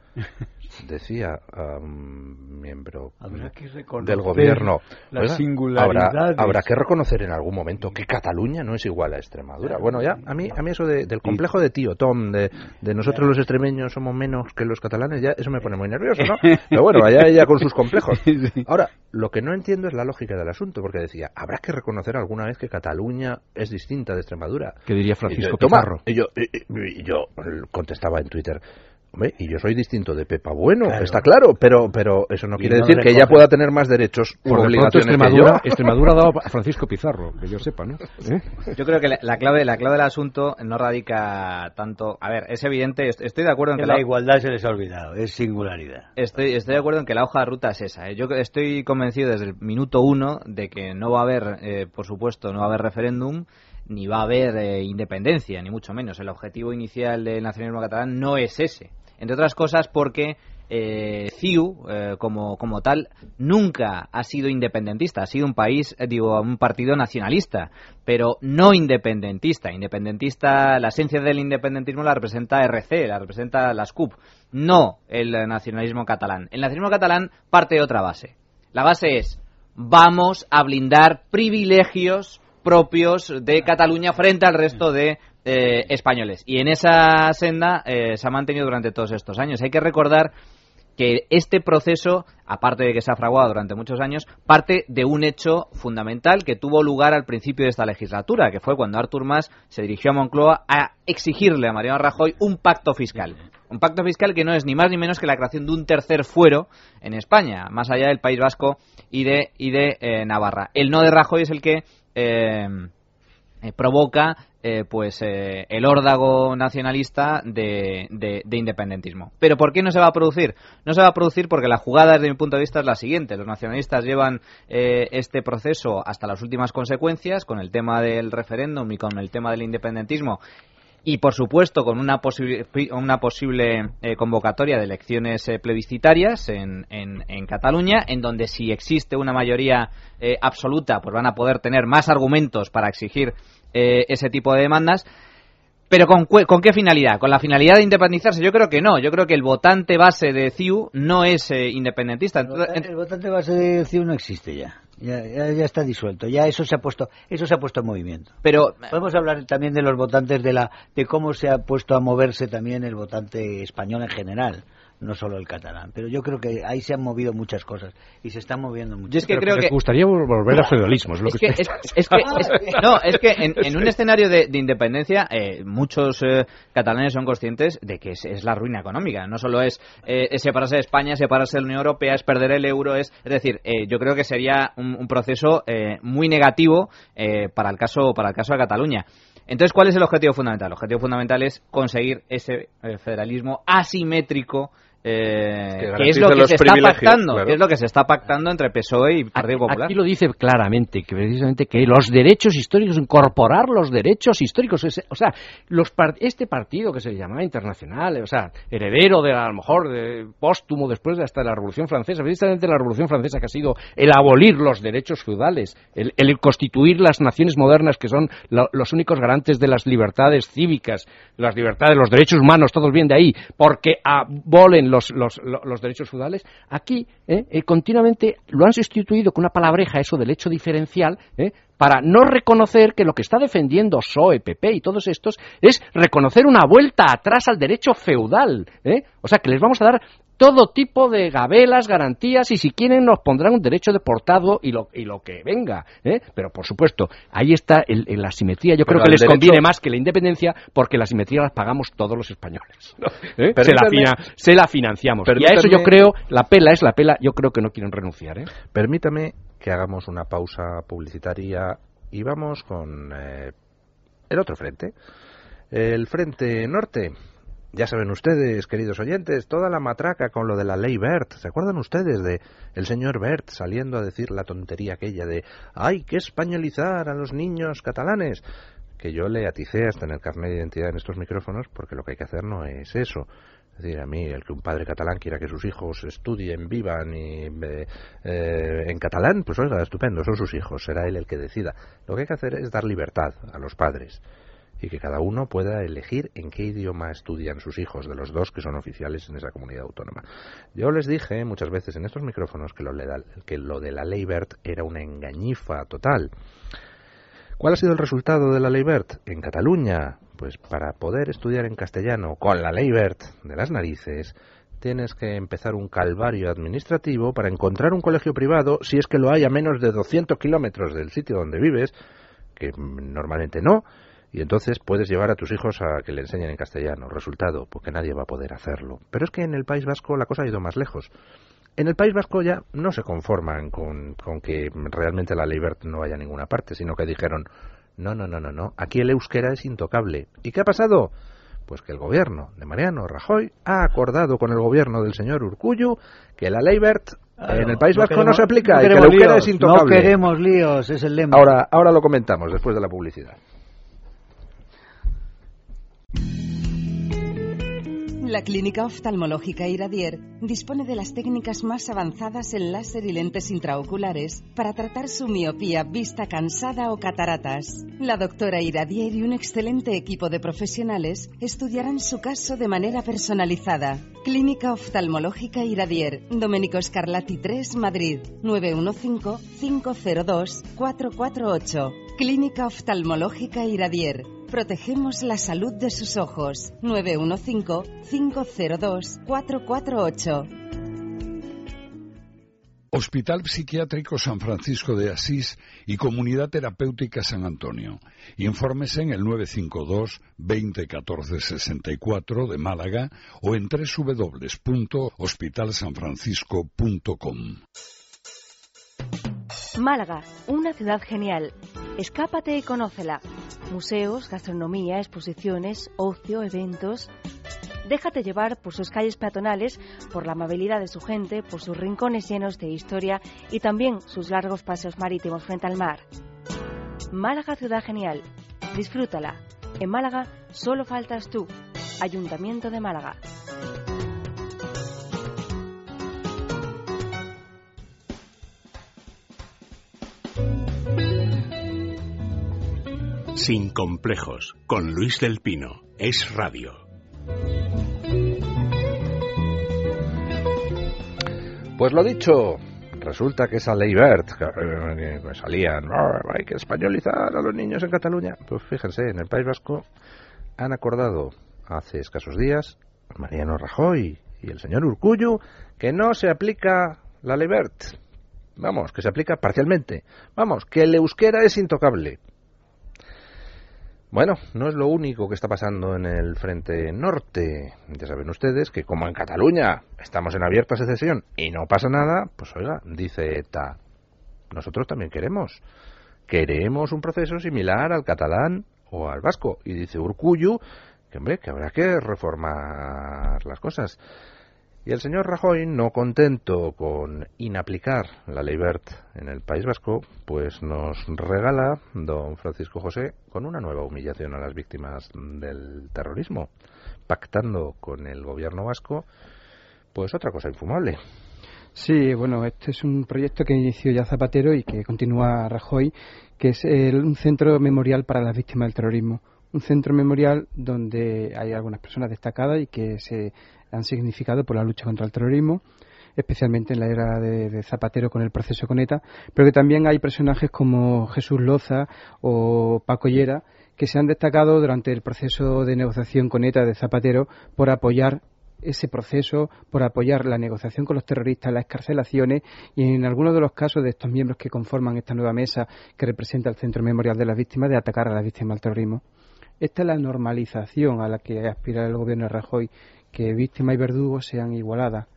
decía un miembro que del gobierno, las habrá, habrá que reconocer en algún momento que Cataluña no es igual a Extremadura. Bueno, ya, a mí, a mí eso de- del complejo de tío, Tom, de, de nosotros los extremeños somos menos que los catalanes, ya eso me pone muy nervioso, ¿no? <laughs> Pero bueno, vaya ella con sus complejos. Ahora, lo que no entiendo es la lógica del asunto, porque decía, habrá que reconocer alguna vez que Cataluña es distinta de Extremadura. ¿Qué diría Francisco Y Pizarro? Y yo, y- yo contestaba en Twitter, hombre, y yo soy distinto de Pepa Bueno, Claro. está claro, pero, pero eso no Y quiere no decir que ella pueda tener más derechos Por pronto obligaciones que Extremadura, yo. Extremadura ha dado a Francisco Pizarro, que yo sepa, ¿no? <laughs> ¿Eh? Yo creo que la, la clave, la clave del asunto no radica tanto. A ver, es evidente, est- estoy de acuerdo en Que que la igualdad se les ha olvidado, es singularidad. Estoy, estoy de acuerdo en que la hoja de ruta es esa. ¿eh? Yo estoy convencido desde el minuto uno de que no va a haber, eh, por supuesto, no va a haber referéndum, ni va a haber eh, independencia, ni mucho menos. El objetivo inicial del nacionalismo catalán no es ese. Entre otras cosas porque eh, CIU, eh, como, como tal, nunca ha sido independentista. Ha sido un país, digo, un partido nacionalista, pero no independentista. Independentista, la esencia del independentismo la representa RC, la representa las CUP, no el nacionalismo catalán. El nacionalismo catalán parte de otra base. La base es, vamos a blindar privilegios propios de Cataluña frente al resto de eh, españoles. Y en esa senda eh, se ha mantenido durante todos estos años. Hay que recordar que este proceso, aparte de que se ha fraguado durante muchos años, parte de un hecho fundamental que tuvo lugar al principio de esta legislatura, que fue cuando Artur Mas se dirigió a Moncloa a exigirle a Mariano Rajoy un pacto fiscal. Un pacto fiscal que no es ni más ni menos que la creación de un tercer fuero en España, más allá del País Vasco y de, y de eh, Navarra. El no de Rajoy es el que eh, eh, provoca eh, pues eh, el órdago nacionalista de, de- de independentismo. Pero ¿por qué no se va a producir? No se va a producir porque la jugada desde mi punto de vista es la siguiente. Los nacionalistas llevan eh, este proceso hasta las últimas consecuencias con el tema del referéndum y con el tema del independentismo y por supuesto con una, posible una posible eh, convocatoria de elecciones eh, plebiscitarias en, en- en Cataluña, en donde si existe una mayoría eh, absoluta, pues van a poder tener más argumentos para exigir eh, ese tipo de demandas. Pero ¿con, ¿con qué finalidad? ¿Con la finalidad de independizarse? Yo creo que no. Yo creo que el votante base de CIU no es eh, independentista. El votante base de CIU no existe ya. Ya, ya, ya está disuelto. Ya eso se ha puesto, eso se ha puesto en movimiento. Pero podemos hablar también de los votantes de la, de cómo se ha puesto a moverse también el votante español en general, no solo el catalán. Pero yo creo que ahí se han movido muchas cosas y se están moviendo muchas. Yo es que creo que- gustaría vol- volver al feudalismo, es lo Es que, que, usted- es, es que, es- <laughs> no, es que en, en un escenario de, de independencia, eh, muchos eh, catalanes son conscientes de que es, es la ruina económica. No solo es, eh, es separarse de España, separarse de la Unión Europea, es perder el euro, es, es decir, eh, yo creo que sería un, un proceso eh, muy negativo eh, para el caso para el caso de Cataluña. Entonces, ¿cuál es el objetivo fundamental? El objetivo fundamental es conseguir ese federalismo asimétrico. Eh, Que que es lo que los se está pactando, claro. que es lo que se está pactando entre PSOE y Partido Popular. Aquí lo dice claramente, que precisamente que los derechos históricos, incorporar los derechos históricos, es- o sea, los par- este partido que se llamaba internacional, o sea, heredero de a lo mejor de, póstumo después de hasta la Revolución Francesa, precisamente la Revolución Francesa que ha sido el abolir los derechos feudales, el, el constituir las naciones modernas que son lo- los únicos garantes de las libertades cívicas, las libertades, los derechos humanos, todos bien de ahí, porque abolen los, los, lo- los derechos feudales, aquí eh, eh, continuamente lo han sustituido con una palabreja, eso del hecho diferencial, eh, para no reconocer que lo que está defendiendo PSOE, PP y todos estos es reconocer una vuelta atrás al derecho feudal. eh. O sea, que les vamos a dar todo tipo de gabelas, garantías y si quieren nos pondrán un derecho deportado y lo, y lo que venga. ¿eh? Pero por supuesto, ahí está el, el- la simetría. Yo Pero creo que les derecho- conviene más que la independencia porque la simetría la pagamos todos los españoles. ¿no? ¿Eh? Se, la Permítame- fina- se la financiamos. Y a eso yo Permítame- creo, la pela es la pela, yo creo que no quieren renunciar. ¿eh? Permítame que hagamos una pausa publicitaria y vamos con eh, el otro frente. El frente norte. Ya saben ustedes, queridos oyentes, toda la matraca con lo de la ley Bert. ¿Se acuerdan ustedes de el señor Bert saliendo a decir la tontería aquella de hay que españolizar a los niños catalanes? Que yo le aticé hasta en el carnet de identidad en estos micrófonos porque lo que hay que hacer no es eso. Es decir, a mí, el que un padre catalán quiera que sus hijos estudien, vivan y, eh, eh, en catalán, pues oiga, estupendo, son sus hijos, será él el que decida. Lo que hay que hacer es dar libertad a los padres. Y que cada uno pueda elegir en qué idioma estudian sus hijos, de los dos que son oficiales en esa comunidad autónoma. Yo les dije muchas veces en estos micrófonos que lo, que lo de la ley BERT era una engañifa total. ¿Cuál ha sido el resultado de la ley BERT? En Cataluña, pues para poder estudiar en castellano con la ley BERT de las narices, tienes que empezar un calvario administrativo para encontrar un colegio privado, si es que lo hay a menos de 200 kilómetros del sitio donde vives, que normalmente no, y entonces puedes llevar a tus hijos a que le enseñen en castellano. Resultado, porque nadie va a poder hacerlo. Pero es que en el País Vasco la cosa ha ido más lejos. En el País Vasco ya no se conforman con, que realmente la ley no vaya a ninguna parte, sino que dijeron, no, no, no, no, no, aquí el euskera es intocable. ¿Y qué ha pasado? Pues que el gobierno de Mariano Rajoy ha acordado con el gobierno del señor Urcullu que la ley en el País Vasco no se aplica y que el euskera es intocable. No queremos líos, es el lema. Ahora, ahora lo comentamos después de la publicidad. La Clínica Oftalmológica Iradier dispone de las técnicas más avanzadas en láser y lentes intraoculares para tratar su miopía, vista cansada o cataratas. La doctora Iradier y un excelente equipo de profesionales estudiarán su caso de manera personalizada. Clínica Oftalmológica Iradier, Domenico Scarlatti 3, Madrid, 915-502-448. Clínica Oftalmológica Iradier Protegemos la salud de sus ojos. 915-502-448. Hospital Psiquiátrico San Francisco de Asís y Comunidad Terapéutica San Antonio. Infórmese en el 952 2014 64 de Málaga o en www.hospitalsanfrancisco.com. Málaga, una ciudad genial. Escápate y conócela. Museos, gastronomía, exposiciones, ocio, eventos. Déjate llevar por sus calles peatonales, por la amabilidad de su gente, por sus rincones llenos de historia y también sus largos paseos marítimos frente al mar. Málaga, ciudad genial. Disfrútala. En Málaga solo faltas tú. Ayuntamiento de Málaga. Sin complejos, con Luis del Pino. Es radio. Pues lo dicho, resulta que esa ley Bert, que, salían, hay que españolizar a los niños en Cataluña. Pues fíjense, en el País Vasco han acordado hace escasos días Mariano Rajoy y el señor Urcullu que no se aplica la ley Bert. Vamos, que se aplica parcialmente. Vamos, que el euskera es intocable. Bueno, no es lo único que está pasando en el frente norte. Ya saben ustedes que como en Cataluña estamos en abierta secesión y no pasa nada, pues oiga, dice ETA, nosotros también queremos. Queremos un proceso similar al catalán o al vasco. Y dice Urcuyu que, hombre, que habrá que reformar las cosas. Y el señor Rajoy, no contento con inaplicar la ley BERT en el País Vasco, pues nos regala, don Francisco José, con una nueva humillación a las víctimas del terrorismo, pactando con el gobierno vasco, pues otra cosa infumable. Sí, bueno, este es un proyecto que inició ya Zapatero y que continúa Rajoy, que es un centro memorial para las víctimas del terrorismo un centro memorial donde hay algunas personas destacadas y que se han significado por la lucha contra el terrorismo, especialmente en la era de, Zapatero con el proceso Coneta, pero que también hay personajes como Jesús Loza o Paco Llera que se han destacado durante el proceso de negociación con ETA de Zapatero por apoyar ese proceso, por apoyar la negociación con los terroristas, las escarcelaciones y en algunos de los casos de estos miembros que conforman esta nueva mesa que representa el Centro Memorial de las Víctimas de atacar a las víctimas del terrorismo. Esta es la normalización a la que aspira el gobierno de Rajoy que víctima y verdugo sean igualadas.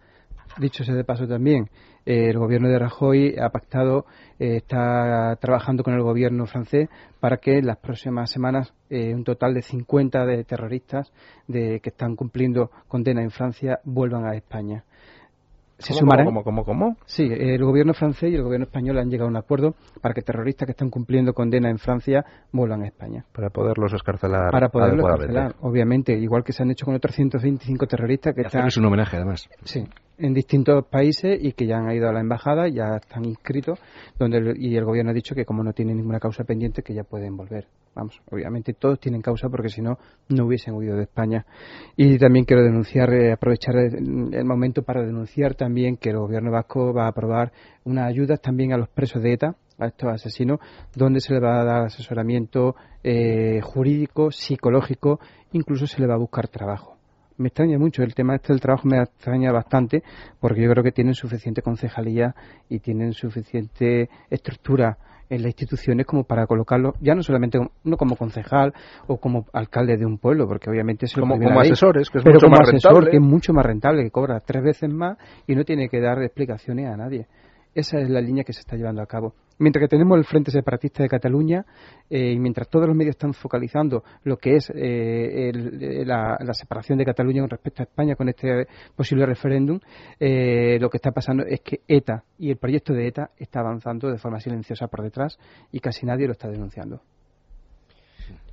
Dicho sea de paso también, el gobierno de Rajoy ha pactado, eh, está trabajando con el gobierno francés para que en las próximas semanas eh, un total de 50 de terroristas de, que están cumpliendo condena en Francia vuelvan a España se sumarán. ¿Cómo, cómo, cómo? Sí, el gobierno francés y el gobierno español han llegado a un acuerdo para que terroristas que están cumpliendo condena en Francia vuelvan a España. Para poderlos escarcelar. Para poderlos escarcelar, obviamente, igual que se han hecho con otros 125 terroristas que están. Es un homenaje, además. Sí. En distintos países y que ya han ido a la embajada, ya están inscritos, donde y el gobierno ha dicho que como no tienen ninguna causa pendiente, que ya pueden volver. Vamos, obviamente todos tienen causa porque si no, no hubiesen huido de España. Y también quiero denunciar, eh, aprovechar el, momento para denunciar también que el gobierno vasco va a aprobar unas ayudas también a los presos de ETA, a estos asesinos, donde se les va a dar asesoramiento eh, jurídico, psicológico, incluso se les va a buscar trabajo me extraña mucho. El tema este del trabajo me extraña bastante porque yo creo que tienen suficiente concejalía y tienen suficiente estructura en las instituciones como para colocarlo ya no solamente no como concejal o como alcalde de un pueblo porque obviamente es como, como asesores que es pero mucho como más asesor rentable. que es mucho más rentable que cobra tres veces más y no tiene que dar explicaciones a nadie esa es la línea que se está llevando a cabo. Mientras que tenemos el Frente Separatista de Cataluña eh, y mientras todos los medios están focalizando lo que es eh, el, la, la, separación de Cataluña con respecto a España con este posible referéndum, eh, lo que está pasando es que ETA y el proyecto de ETA está avanzando de forma silenciosa por detrás y casi nadie lo está denunciando.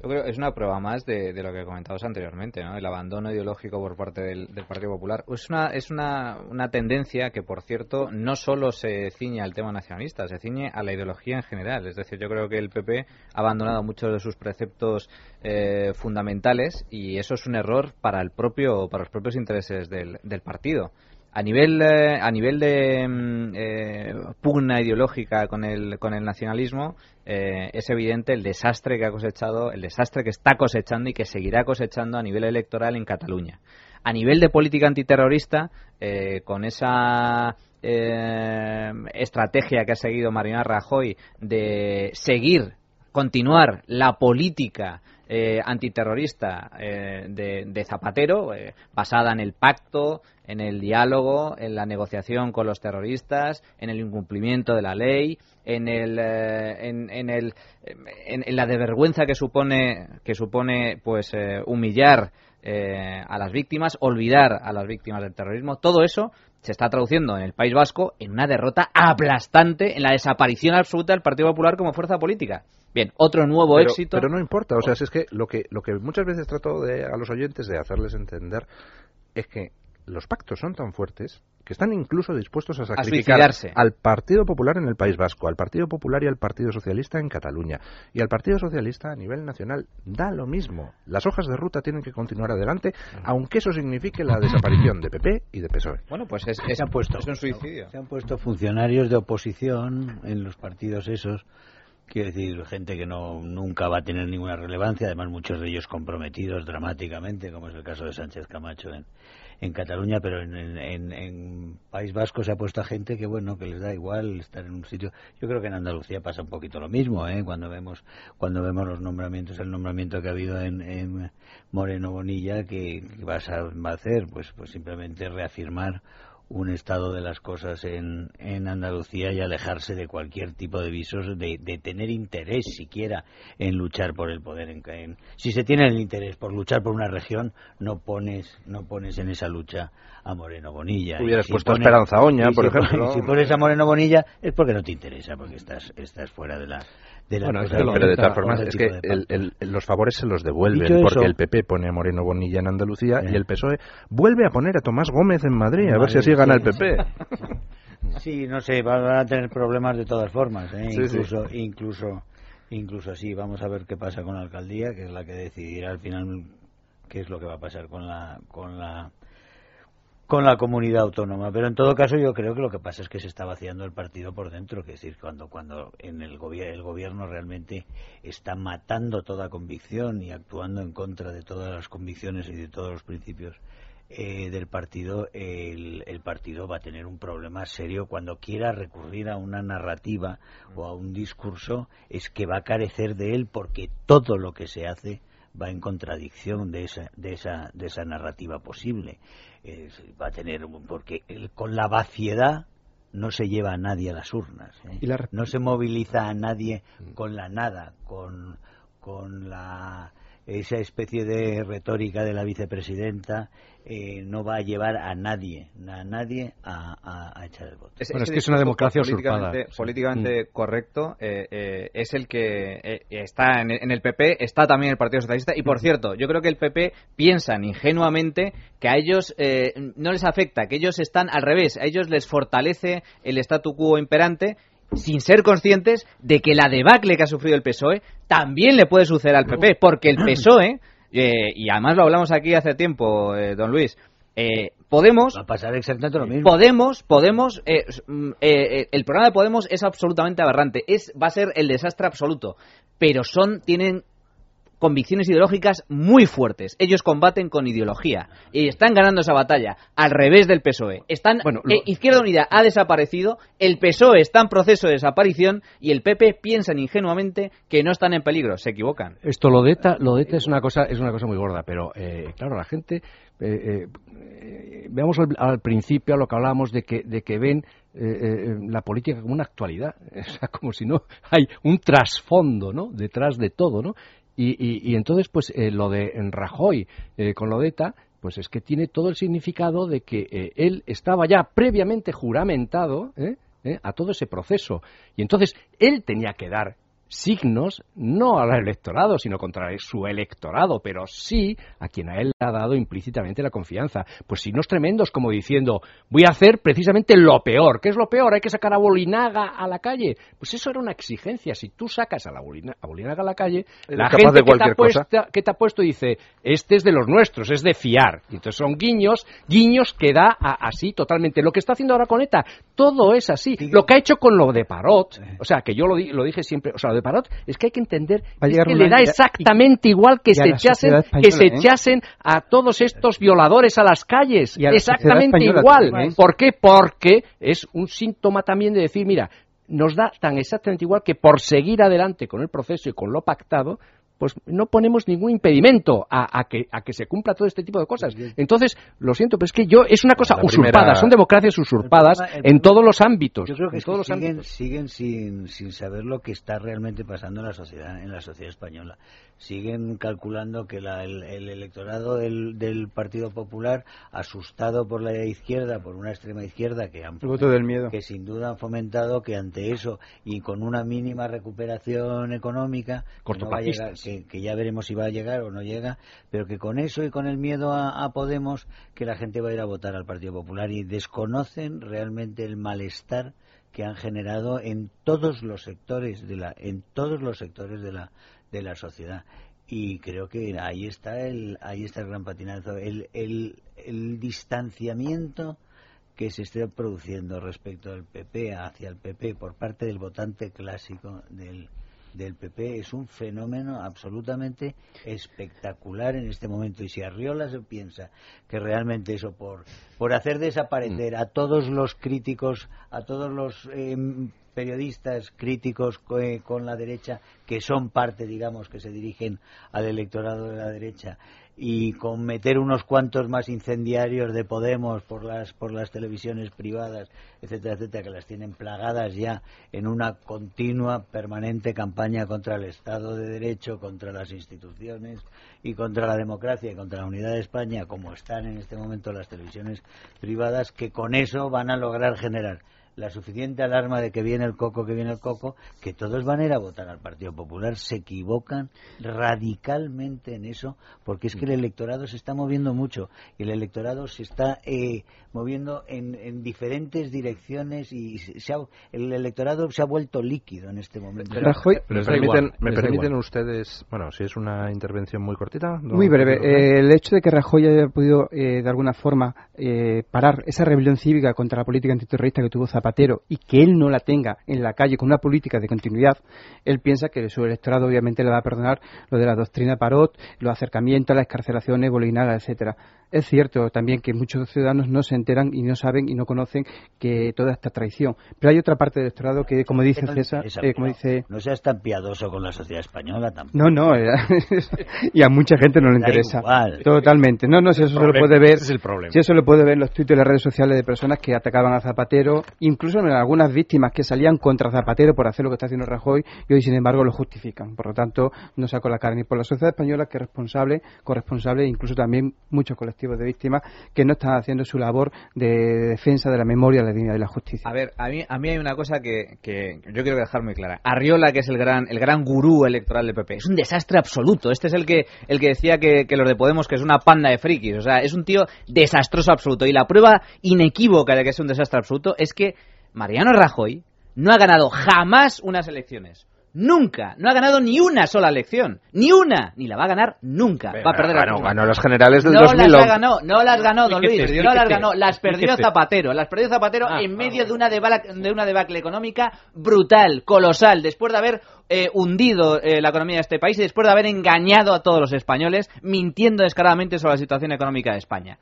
Yo creo es una prueba más de, lo que comentabas anteriormente, ¿no? el abandono ideológico por parte del, del, Partido Popular. Es una, es una, una tendencia que, por cierto, no solo se ciñe al tema nacionalista, se ciñe a la ideología en general. Es decir, yo creo que el PP ha abandonado muchos de sus preceptos eh, fundamentales y eso es un error para, el propio, para los propios intereses del, del partido. A nivel, eh, a nivel de eh, pugna ideológica con el, con el nacionalismo, eh, es evidente el desastre que ha cosechado, el desastre que está cosechando y que seguirá cosechando a nivel electoral en Cataluña. A nivel de política antiterrorista, eh, con esa eh, estrategia que ha seguido Mariano Rajoy de seguir, continuar la política eh, antiterrorista eh, de, de, Zapatero, eh, basada en el pacto, en el diálogo, en la negociación con los terroristas, en el incumplimiento de la ley, en el, en, en, el, en, la desvergüenza que supone que supone pues humillar a las víctimas, olvidar a las víctimas del terrorismo. Todo eso se está traduciendo en el País Vasco en una derrota aplastante, en la desaparición absoluta del Partido Popular como fuerza política. Bien, otro nuevo pero, éxito. Pero no importa, o sea, si es que lo que lo que muchas veces trato de a los oyentes de hacerles entender es que los pactos son tan fuertes que están incluso dispuestos a sacrificar a al Partido Popular en el País Vasco, al Partido Popular y al Partido Socialista en Cataluña. Y al Partido Socialista a nivel nacional da lo mismo. Las hojas de ruta tienen que continuar adelante, aunque eso signifique la desaparición de PP y de PSOE. Bueno, pues es, es, se han puesto, es un suicidio. Se han puesto funcionarios de oposición en los partidos esos quiero decir, gente que no nunca va a tener ninguna relevancia, además muchos de ellos comprometidos dramáticamente, como es el caso de Sánchez Camacho en, en Cataluña, pero en, en, en, País Vasco se ha puesto a gente que, bueno, que les da igual estar en un sitio. Yo creo que en Andalucía pasa un poquito lo mismo, ¿eh? Cuando vemos, cuando vemos los nombramientos, el nombramiento que ha habido en, en Moreno Bonilla, que, que vas a, va a hacer, pues, pues simplemente reafirmar un estado de las cosas en, en Andalucía y alejarse de cualquier tipo de visos, de, de tener interés siquiera en luchar por el poder. En, en, si se tiene el interés por luchar por una región, no pones, no pones en esa lucha a Moreno Bonilla. Hubieras si puesto pones, Esperanza Oña, por si ejemplo. Pones, si pones a Moreno Bonilla es porque no te interesa, porque estás, estás fuera de la, de la bueno, es que lo, pero de todas formas es que el, el, los favores se los devuelven Dicho porque eso, el PP pone a Moreno Bonilla en Andalucía eh. y el PSOE vuelve a poner a Tomás Gómez en Madrid, a ver si así sí, gana el sí. PP. <laughs> Sí, no sé, van a tener problemas de todas formas, ¿eh? Sí, incluso, sí. incluso, incluso así. Vamos a ver qué pasa con la alcaldía, que es la que decidirá al final qué es lo que va a pasar con la, con la, con la comunidad autónoma. Pero en todo caso yo creo que lo que pasa es que se está vaciando el partido por dentro, es decir, cuando, cuando en el, el gobierno realmente está matando toda convicción y actuando en contra de todas las convicciones y de todos los principios eh, del partido, el, el, partido va a tener un problema serio cuando quiera recurrir a una narrativa o a un discurso, es que va a carecer de él porque todo lo que se hace va en contradicción de esa, de esa, de esa narrativa posible. Eh, va a tener, porque el, con la vaciedad no se lleva a nadie a las urnas, ¿eh? ¿Y la... no se moviliza a nadie con la nada, con, con la esa especie de retórica de la vicepresidenta eh, no va a llevar a nadie, a nadie a, echar el voto. Es, bueno, es que es una democracia usurpada. Políticamente, mm. correcto eh, eh, es el que está en, el PP, está también el Partido Socialista y por mm. cierto, yo creo que el PP piensan ingenuamente que a ellos no les afecta, que ellos están al revés, a ellos les fortalece el statu quo imperante sin ser conscientes de que la debacle que ha sufrido el PSOE también le puede suceder al PP, porque el PSOE eh, y además lo hablamos aquí hace tiempo, eh, don Luis, eh, Podemos. Va a pasar exactamente lo mismo. Podemos, Podemos, mm, el programa de Podemos es absolutamente aberrante. Es, va a ser el desastre absoluto. Pero son, tienen convicciones ideológicas muy fuertes. Ellos combaten con ideología y están ganando esa batalla al revés del PSOE. Están bueno, eh, Izquierda Unida ha desaparecido, el PSOE está en proceso de desaparición y el PP piensan ingenuamente que no están en peligro. Se equivocan. Esto lo de ETA, lo de ETA es una cosa es una cosa muy gorda, pero eh, claro la gente eh, veamos al, principio a lo que hablábamos de que de que ven la política como una actualidad, <laughs> o sea, como si no hay un trasfondo, ¿no? Detrás de todo, ¿no? Y, y, entonces, pues eh, lo de Rajoy eh, con lo de ETA, pues es que tiene todo el significado de que eh, él estaba ya previamente juramentado a todo ese proceso. Y entonces él tenía que dar signos no al electorado, sino contra su electorado, pero sí a quien a él le ha dado implícitamente la confianza. Pues signos tremendos como diciendo, voy a hacer precisamente lo peor. ¿Qué es lo peor? Hay que sacar a Bolinaga a la calle. Pues eso era una exigencia. Si tú sacas a, la Bolinaga a la calle, la gente que, te ha puesto, que te ha puesto dice, este es de los nuestros, es de fiar. Y entonces son guiños, guiños que da así totalmente. Lo que está haciendo ahora con ETA, todo es así. Lo que ha hecho con lo de Parot, o sea, que yo lo, lo dije siempre, o sea, de Parot es que hay que entender que le da exactamente igual que se echasen que se ¿eh? echasen a todos estos violadores a las calles, exactamente igual. ¿Por qué? Porque es un síntoma también de decir, mira, nos da tan exactamente igual que por seguir adelante con el proceso y con lo pactado, pues no ponemos ningún impedimento a, que, a que se cumpla todo este tipo de cosas. Entonces, lo siento, pero es que yo es una cosa usurpada, son democracias usurpadas en todos los ámbitos. Yo creo que, siguen, siguen sin, sin saber lo que está realmente pasando en la sociedad, en la sociedad española siguen calculando que el, electorado del, Partido Popular, asustado por la izquierda, por una extrema izquierda que han del miedo. que sin duda han fomentado que ante eso y con una mínima recuperación económica, que, ya veremos si va a llegar o no llega, pero que con eso y con el miedo a, a Podemos, que la gente va a ir a votar al Partido Popular y desconocen realmente el malestar que han generado en todos los sectores de la en todos los sectores de la de la sociedad. Y creo que ahí está el, ahí está el gran patinazo, el, el, el distanciamiento que se esté produciendo respecto al PP, hacia el PP, por parte del votante clásico del, del PP es un fenómeno absolutamente espectacular en este momento. Y si Arriola se piensa que realmente eso por, por hacer desaparecer mm. a todos los críticos, a todos los em, periodistas críticos eh, con la derecha, que son parte, digamos, que se dirigen al electorado de la derecha, y con meter unos cuantos más incendiarios de Podemos por las por las televisiones privadas, etcétera, etcétera, que las tienen plagadas ya en una continua, permanente campaña contra el Estado de Derecho, contra las instituciones y contra la democracia y contra la unidad de España, como están en este momento las televisiones privadas, que con eso van a lograr generar la suficiente alarma de que viene el coco, que viene el coco, que todos van a ir a votar al Partido Popular, se equivocan radicalmente en eso, porque es que el electorado se está moviendo mucho y el electorado se está eh, moviendo en, diferentes direcciones y se el electorado se ha vuelto líquido en este momento. Pero, ¿Me permiten, ¿me permiten ustedes, bueno, si es una intervención muy cortita? muy breve. Eh, el hecho de que Rajoy haya podido eh, de alguna forma parar esa rebelión cívica contra la política antiterrorista que tuvo Zapatero Zapatero y que él no la tenga en la calle con una política de continuidad, él piensa que su electorado obviamente le va a perdonar lo de la doctrina Parot, los acercamientos, las escarcelaciones, Bolinaga, etcétera. Es cierto también que muchos ciudadanos no se enteran y no saben y no conocen que toda esta traición. Pero hay otra parte del electorado que, como dice César, eh, como dice... No seas tan piadoso con la sociedad española tampoco. No, no, eh, <laughs> y a mucha gente no le interesa. Totalmente. No, no, si eso se lo puede ver... es el problema. Si eso lo puede ver en los tweets y las redes sociales de personas que atacaban a Zapatero, incluso en algunas víctimas que salían contra Zapatero por hacer lo que está haciendo Rajoy y hoy, sin embargo, lo justifican. Por lo tanto, no saco la cara ni por la sociedad española, que es responsable, corresponsable, e incluso también muchos colectivos de víctimas que no están haciendo su labor de defensa de la memoria, la dignidad y la justicia. A ver, a mí, a mí hay una cosa que, que yo quiero dejar muy clara. Arriola, que es el gran, el gran gurú electoral del PP, es un desastre absoluto. Este es el que, el que decía que, que los de Podemos que es una panda de frikis. O sea, es un tío desastroso absoluto. Y la prueba inequívoca de que es un desastre absoluto es que Mariano Rajoy no ha ganado jamás unas elecciones. Nunca. No ha ganado ni una sola elección. Ni una. Ni la va a ganar nunca. va a perder ganó, ganó las generales del no 2011. las ganó, no las ganó, don Luis. No las ganó. Las perdió. Zapatero. Las perdió Zapatero Ah, en medio de una, debala- de una debacle económica brutal, colosal. Después de haber eh, hundido eh, la economía de este país y después de haber engañado a todos los españoles, mintiendo descaradamente sobre la situación económica de España.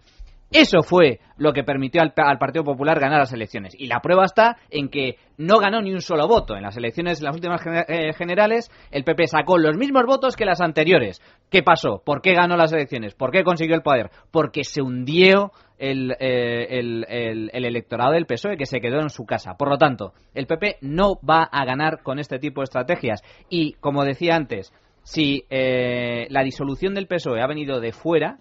Eso fue lo que permitió al, Partido Popular ganar las elecciones. Y la prueba está en que no ganó ni un solo voto. En las elecciones, en las últimas eh, generales, el PP sacó los mismos votos que las anteriores. ¿Qué pasó? ¿Por qué ganó las elecciones? ¿Por qué consiguió el poder? Porque se hundió el, eh, el- el- el electorado del PSOE, que se quedó en su casa. Por lo tanto, el PP no va a ganar con este tipo de estrategias. Y, como decía antes, si eh, la disolución del PSOE ha venido de fuera,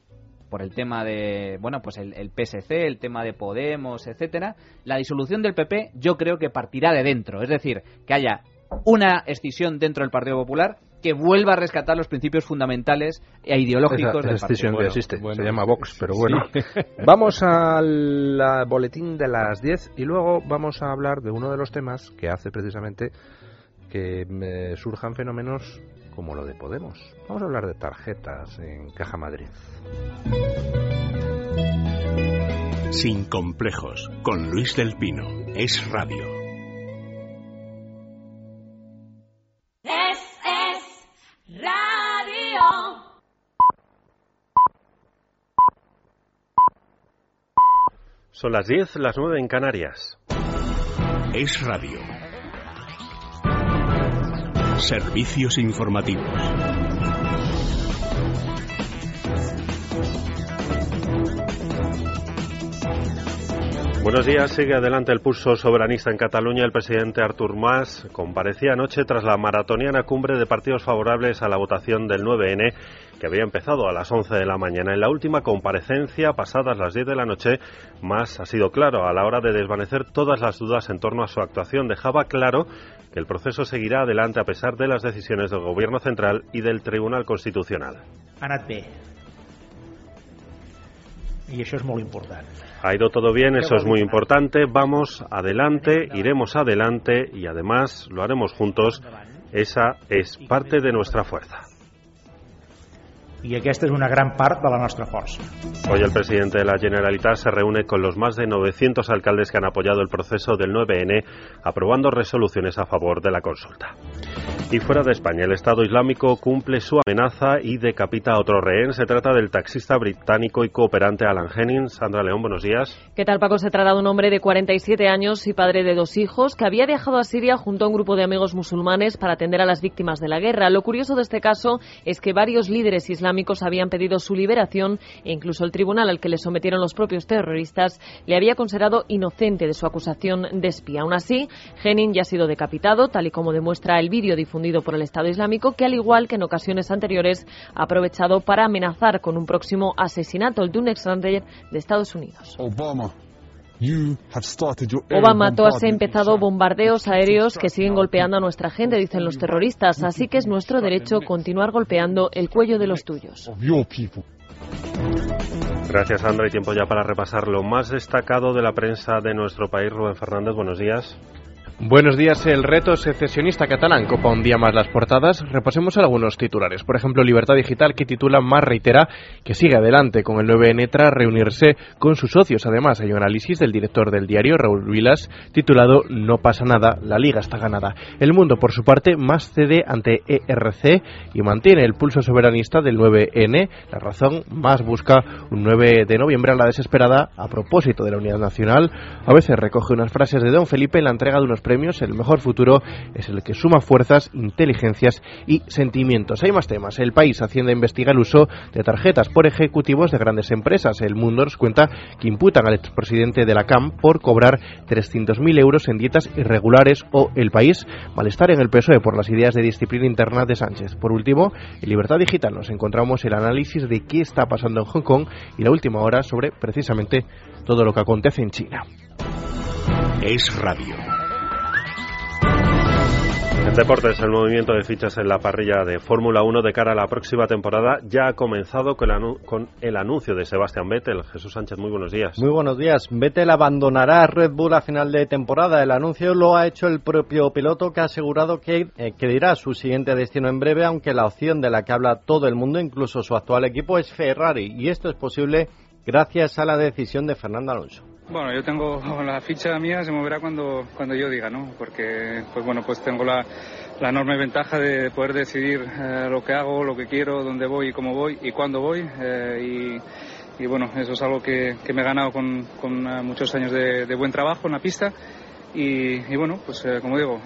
por el tema de, bueno, pues el, el PSC, el tema de Podemos, etcétera, la disolución del PP yo creo que partirá de dentro, es decir, que haya una escisión dentro del Partido Popular que vuelva a rescatar los principios fundamentales e ideológicos Esa del escisión partido. que existe, se llama Vox, pero bueno. <laughs> Vamos al boletín de las 10 y luego vamos a hablar de uno de los temas que hace precisamente que eh, surjan fenómenos como lo de Podemos. Vamos a hablar de tarjetas en Caja Madrid. Sin complejos, con Luis del Pino. Es radio. Es, es radio. Son las 10, las 9 en Canarias. Es radio. Servicios informativos. Buenos días, sigue adelante el pulso soberanista en Cataluña. El presidente Artur Mas comparecía anoche tras la maratoniana cumbre de partidos favorables a la votación del 9N que había empezado a las 11 de la mañana. En la última comparecencia, pasadas las 10 de la noche, Mas ha sido claro a la hora de desvanecer todas las dudas en torno a su actuación. Dejaba claro que el proceso seguirá adelante a pesar de las decisiones del Gobierno central y del Tribunal Constitucional. ha anat bé. I això és molt important. Ha ido todo bien, eso es muy importante. Vamos adelante, iremos adelante y además lo haremos juntos. Esa es parte de nuestra fuerza. I aquesta és una gran part de la nostra força. Hoy el presidente de la Generalitat se reúne con los más de 900 alcaldes que han apoyado el proceso del 9N, aprobando resoluciones a favor de la consulta. Y fuera de España, el Estado Islámico cumple su amenaza y decapita a otro rehén. Se trata del taxista británico y cooperante Alan Jennings. Sandra León, buenos días. ¿Qué tal, Paco? Se trata de un hombre de 47 años y padre de dos hijos que había viajado a Siria junto a un grupo de amigos musulmanes para atender a las víctimas de la guerra. Lo curioso de este caso es que varios líderes islámicos habían pedido su liberación e incluso el tribunal al que le sometieron los propios terroristas le había considerado inocente de su acusación de espía. Aún así, Jenin ya ha sido decapitado, tal y como demuestra el vídeo difundido por el Estado Islámico, que al igual que en ocasiones anteriores ha aprovechado para amenazar con un próximo asesinato, el de un ex de Estados Unidos. Obama, tú has empezado bombardeos aéreos que siguen golpeando a nuestra gente, dicen los terroristas, así que es nuestro derecho continuar golpeando el cuello de los tuyos. of your people. Gracias, Sandra. Y tiempo ya para repasar lo más destacado de la prensa de nuestro país. Rubén Fernández, buenos días. Buenos días. El reto secesionista catalán copa un día más las portadas. Repasemos algunos titulares. Por ejemplo, Libertad Digital, que titula más reitera que sigue adelante con el 9N tras reunirse con sus socios. Además, hay un análisis del director del diario, Raúl Vilas, titulado No pasa nada, la liga está ganada. El mundo, por su parte, más cede ante ERC y mantiene el pulso soberanista del 9N. La razón más busca un 9 de noviembre a la desesperada a propósito de la unidad nacional. A veces recoge unas frases de Don Felipe en la entrega de unos premios premios, el mejor futuro es el que suma fuerzas, inteligencias y sentimientos. Hay más temas. El país Hacienda investiga el uso de tarjetas por ejecutivos de grandes empresas. El Mundo nos cuenta que imputan al expresidente de la CAM por cobrar 300.000 euros en dietas irregulares o el país malestar en el PSOE por las ideas de disciplina interna de Sánchez. Por último, en Libertad Digital nos encontramos el análisis de qué está pasando en Hong Kong y la última hora sobre precisamente todo lo que acontece en China. Es radio. En deportes, el movimiento de fichas en la parrilla de Fórmula 1 de cara a la próxima temporada ya ha comenzado con el, con el anuncio de Sebastián Vettel. Jesús Sánchez, muy buenos días. Muy buenos días. Vettel abandonará Red Bull a final de temporada. El anuncio lo ha hecho el propio piloto que ha asegurado que, eh, que dirá su siguiente destino en breve, aunque la opción de la que habla todo el mundo, incluso su actual equipo, es Ferrari. Y esto es posible gracias a la decisión de Fernando Alonso. Bueno, yo tengo <laughs> la ficha mía, se moverá cuando, cuando yo diga, ¿no? Porque, pues bueno, pues tengo la, la enorme ventaja de poder decidir eh, lo que hago, lo que quiero, dónde voy y cómo voy y cuándo voy. eh, y, y bueno, eso es algo que, que me he ganado con, con eh, muchos años de, buen trabajo en la pista. Y, bueno, pues eh, como digo,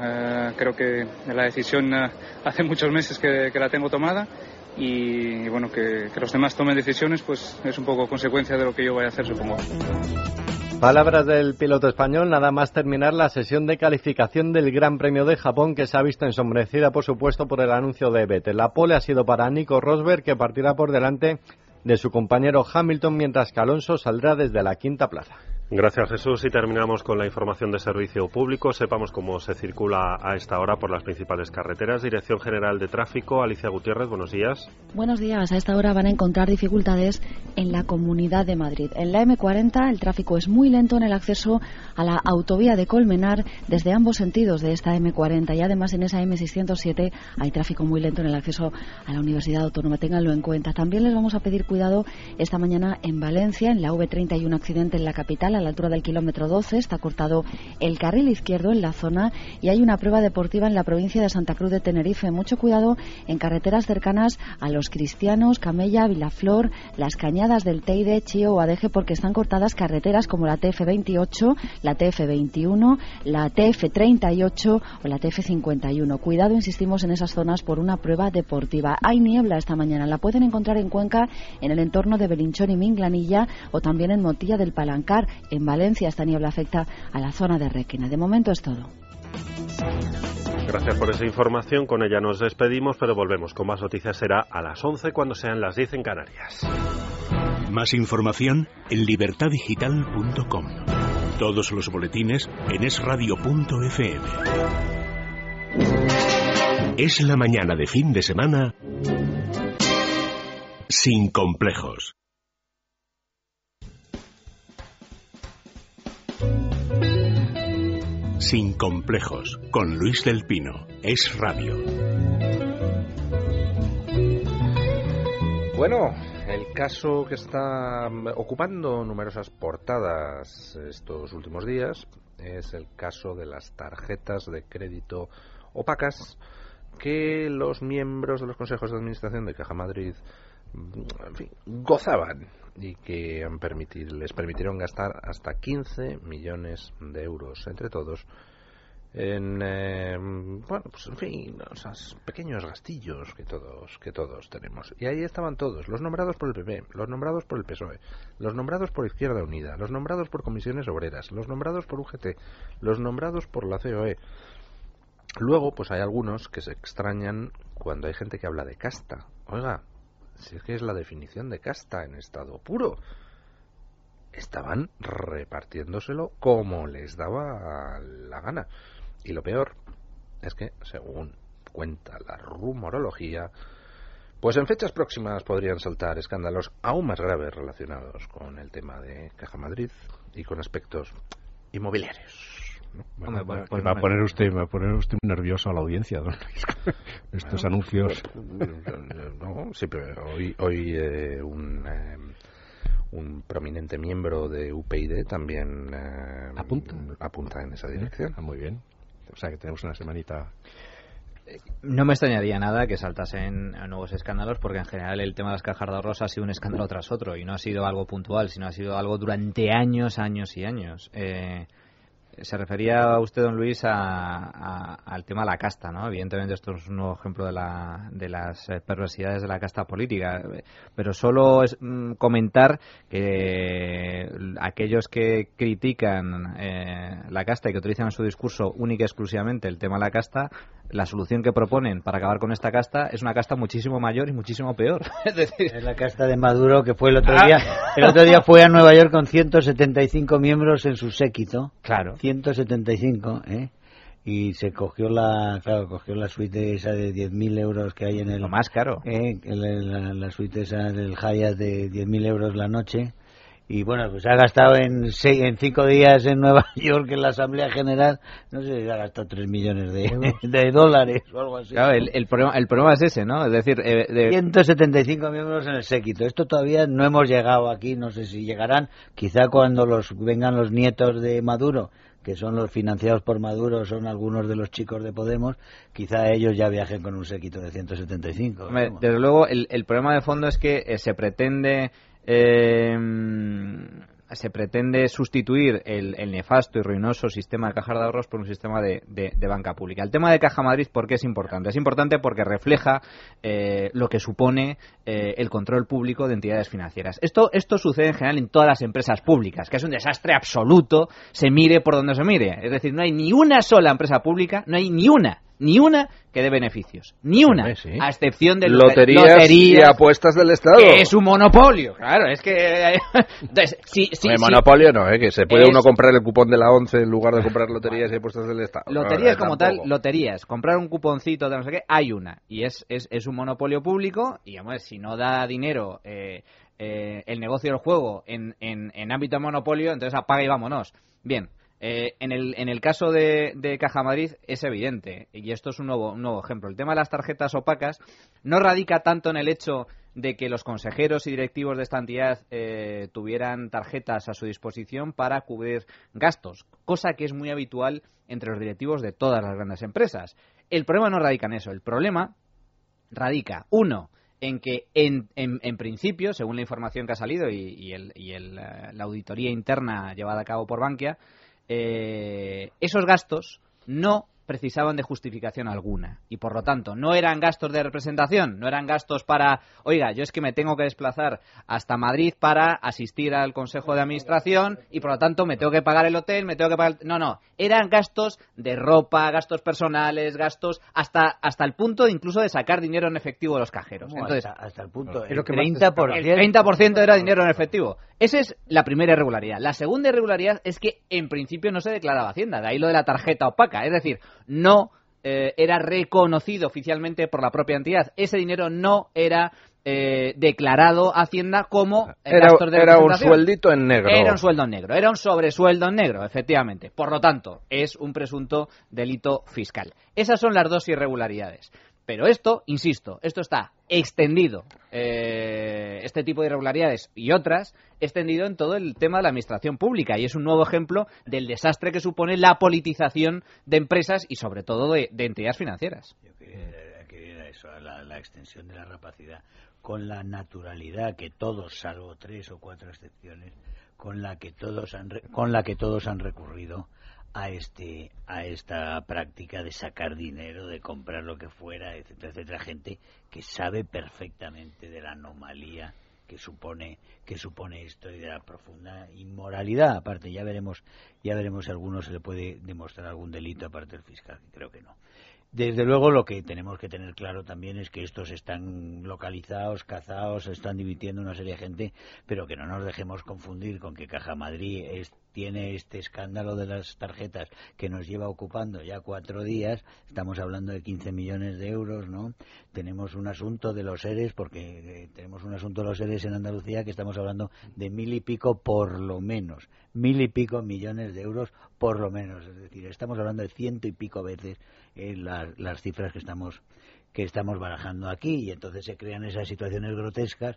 creo que la decisión hace muchos meses que, la tengo tomada y, y bueno, que, que los demás tomen decisiones, pues es un poco consecuencia de lo que yo vaya a hacer, supongo. Palabras del piloto español, nada más terminar la sesión de calificación del Gran Premio de Japón que se ha visto ensombrecida, por supuesto, por el anuncio de Vettel. La pole ha sido para Nico Rosberg, que partirá por delante de su compañero Hamilton, mientras que Alonso saldrá desde la quinta plaza. Gracias Jesús y terminamos con la información de servicio público. Sepamos cómo se circula a esta hora por las principales carreteras. Dirección General de Tráfico, Alicia Gutiérrez, buenos días. Buenos días. A esta hora van a encontrar dificultades en la Comunidad de Madrid. En la M40 el tráfico es muy lento en el acceso a la autovía de Colmenar desde ambos sentidos de esta M40 y además en esa M607 hay tráfico muy lento en el acceso a la Universidad Autónoma. Ténganlo en cuenta. También les vamos a pedir cuidado esta mañana en Valencia, en la V30 hay un accidente en la capital a la altura del kilómetro 12. Está cortado el carril izquierdo en la zona y hay una prueba deportiva en la provincia de Santa Cruz de Tenerife. Mucho cuidado en carreteras cercanas a los cristianos, Camella, Vilaflor, las cañadas del Teide, Chío o Adeje porque están cortadas carreteras como la TF28, la TF21, la TF38 o la TF51. Cuidado, insistimos, en esas zonas por una prueba deportiva. Hay niebla esta mañana. La pueden encontrar en Cuenca, en el entorno de Belinchón y Minglanilla o también en Motilla del Palancar. En Valencia esta niebla afecta a la zona de Requena. De momento es todo. Gracias por esa información. Con ella nos despedimos, pero volvemos con más noticias. Será a las 11 cuando sean las 10 en Canarias. Más información en libertadigital.com. Todos los boletines en esradio.fm. Es la mañana de fin de semana sin complejos. Sin complejos, con Luis del Pino. Es radio. Bueno, el caso que está ocupando numerosas portadas estos últimos días es el caso de las tarjetas de crédito opacas que los miembros de los consejos de administración de Caja Madrid en fin, gozaban y que les permitieron gastar hasta 15 millones de euros entre todos en eh, bueno pues en fin esos pequeños gastillos que todos que todos tenemos. Y ahí estaban todos los nombrados por el PP los nombrados por el PSOE los nombrados por Izquierda Unida los nombrados por comisiones obreras los nombrados por UGT los nombrados por la COE luego pues hay algunos que se extrañan cuando hay gente que habla de casta. Oiga si es que es la definición de casta en estado puro estaban repartiéndoselo como les daba la gana y lo peor es que, según cuenta la rumorología, pues en fechas próximas podrían saltar escándalos aún más graves relacionados con el tema de Caja Madrid y con aspectos inmobiliarios. ¿No? Bueno, va, va a poner usted, va a poner usted nervioso a la audiencia, don Luis, <laughs> Estos Bueno, anuncios. pues, no, sí, pero hoy, hoy eh, un, eh, un prominente miembro de UPyD también eh, ¿Apunta? apunta en esa dirección. Ah, muy bien. O sea que tenemos una semanita. No me extrañaría nada que saltasen nuevos escándalos porque en general el tema de las cajas de ahorros ha sido un escándalo tras otro y no ha sido algo puntual, sino ha sido algo durante años, años y años. Eh, se refería usted, don Luis, al tema de la casta, ¿no? Evidentemente esto es un nuevo ejemplo de, la, de las eh, perversidades de la casta política, pero solo es mm, comentar que aquellos que critican eh, la casta y que utilizan en su discurso única y exclusivamente el tema de la casta, la solución que proponen para acabar con esta casta es una casta muchísimo mayor y muchísimo peor. <laughs> es decir, es la casta de Maduro que fue el otro día. El otro día fue a Nueva York con 175 miembros en su séquito. Claro. 175, ¿eh? Y se cogió la, claro, cogió la suite esa de 10.000 euros que hay en el... Lo más caro. ¿eh? La, la, suite esa del Hyatt de 10.000 euros la noche y bueno, pues ha gastado en, seis, en cinco días en Nueva <laughs> York en la Asamblea General, no sé si ha gastado tres millones de, <laughs> de dólares o algo así. Claro, el, el, problema, el problema es ese, ¿no? Es decir, eh, de... 175 miembros en el séquito. Esto todavía no hemos llegado aquí, no sé si llegarán, quizá cuando los vengan los nietos de Maduro que son los financiados por Maduro, son algunos de los chicos de Podemos, quizá ellos ya viajen con un séquito de 175. desde luego, el, el, problema de fondo es que eh, se pretende eh, se pretende sustituir el, nefasto y ruinoso sistema de cajas de ahorros por un sistema de, banca pública. El tema de Caja Madrid, ¿por qué es importante? Es importante porque refleja eh, lo que supone eh, el control público de entidades financieras. Esto, esto sucede en general en todas las empresas públicas, que es un desastre absoluto, se mire por donde se mire. Es decir, no hay ni una sola empresa pública, no hay ni una ni una que dé beneficios, ni una, a excepción de loterías, y apuestas del Estado. Que es un monopolio, claro, es que... <laughs> Entonces, sí, monopolio no, ¿eh? que se puede uno comprar el cupón de la ONCE en lugar de comprar loterías y apuestas del Estado. Loterías como tal, loterías, comprar un cuponcito de no sé qué, hay una, y es, es, es un monopolio público, y además, si no da dinero... Eh, eh, el negocio del juego en, en, en ámbito de monopolio, entonces apaga y vámonos. Bien, eh, en, el, en el caso de, Caja Madrid es evidente, y esto es un nuevo, un nuevo ejemplo. El tema de las tarjetas opacas no radica tanto en el hecho de que los consejeros y directivos de esta entidad eh, tuvieran tarjetas a su disposición para cubrir gastos, cosa que es muy habitual entre los directivos de todas las grandes empresas. El problema no radica en eso, el problema radica, uno, en que en, en, principio, según la información que ha salido y, el, y el, eh, la auditoría interna llevada a cabo por Bankia, eh, esos gastos no precisaban de justificación alguna y por lo tanto no eran gastos de representación, no eran gastos para, oiga, yo es que me tengo que desplazar hasta Madrid para asistir al Consejo de Administración y por lo tanto me tengo que pagar el hotel, me tengo que pagar... No, no, eran gastos de ropa, gastos personales, gastos hasta hasta el punto incluso de sacar dinero en efectivo de los cajeros. Entonces, hasta, el punto, el 30%, el 30% era dinero en efectivo. Esa es la primera irregularidad. La segunda irregularidad es que en principio no se declaraba Hacienda, de ahí lo de la tarjeta opaca, es decir, no eh, era reconocido oficialmente por la propia entidad. Ese dinero no era eh, declarado Hacienda como era, era un sueldito en negro. Era un sueldo en negro, era un sobresueldo en negro, efectivamente. Por lo tanto, es un presunto delito fiscal. Esas son las dos irregularidades. Pero esto, insisto, esto está extendido, eh, este tipo de irregularidades y otras, extendido en todo el tema de la administración pública y es un nuevo ejemplo del desastre que supone la politización de empresas y sobre todo de, entidades financieras. Yo quería, eso, la, la extensión de la rapacidad con la naturalidad que todos, salvo tres o cuatro excepciones, con la que todos han, con la que todos han recurrido a este a esta práctica de sacar dinero, de comprar lo que fuera, etcétera, etcétera, gente que sabe perfectamente de la anomalía que supone que supone esto y de la profunda inmoralidad. Aparte ya veremos ya veremos si a alguno se le puede demostrar algún delito aparte del fiscal creo que no. Desde luego lo que tenemos que tener claro también es que estos están localizados, cazados, están divirtiendo una serie de gente, pero que no nos dejemos confundir con que Caja Madrid es tiene este escándalo de las tarjetas que nos lleva ocupando ya cuatro días, estamos hablando de 15 millones de euros, ¿no? Tenemos un asunto de los seres, porque eh, tenemos un asunto de los seres en Andalucía que estamos hablando de mil y pico por lo menos, mil y pico millones de euros por lo menos, es decir, estamos hablando de ciento y pico veces eh, las cifras que estamos que estamos barajando aquí y entonces se crean esas situaciones grotescas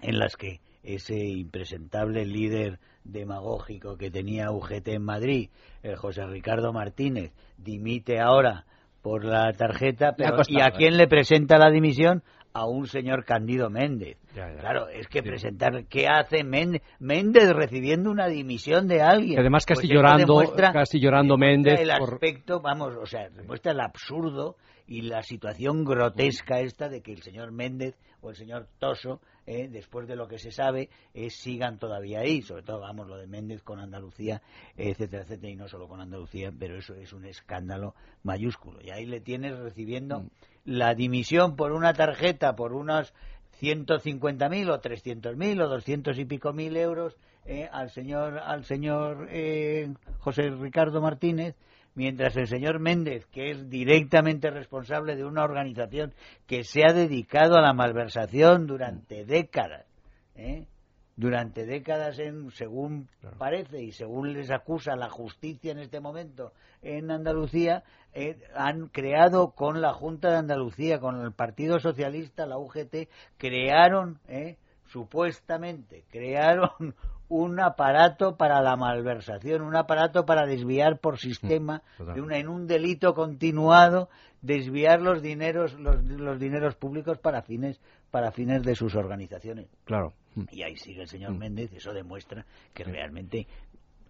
en las que ese impresentable líder demagógico que tenía UGT en Madrid, el José Ricardo Martínez, dimite ahora por la tarjeta, pero costado, ¿y a ¿eh? quién le presenta la dimisión? A un señor Candido Méndez. Ya, ya. Claro, es que presentar, ¿qué hace Méndez? Méndez recibiendo una dimisión de alguien. Además casi Pues llorando, casi llorando Méndez el por- aspecto, vamos, o sea, demuestra el absurdo y la situación grotesca esta de que el señor Méndez o el señor Toso, eh, después de lo que se sabe, eh, sigan todavía ahí. Sobre todo, vamos, lo de Méndez con Andalucía, etcétera, etcétera, y no solo con Andalucía, pero eso es un escándalo mayúsculo. Y ahí le tienes recibiendo la dimisión por una tarjeta, por unos 150.000 o 300.000 o 200 y pico mil euros eh, al señor al señor eh, José Ricardo Martínez mientras el señor Méndez que es directamente responsable de una organización que se ha dedicado a la malversación durante décadas ¿eh? durante décadas en, según parece y según les acusa la justicia en este momento en Andalucía eh, han creado con la Junta de Andalucía con el Partido Socialista la UGT crearon eh, supuestamente crearon un aparato para la malversación, un aparato para desviar por sistema de una, en un delito continuado, desviar los dineros, los, los dineros públicos para fines, para fines de sus organizaciones. Claro. Y ahí sigue el señor Méndez, eso demuestra que realmente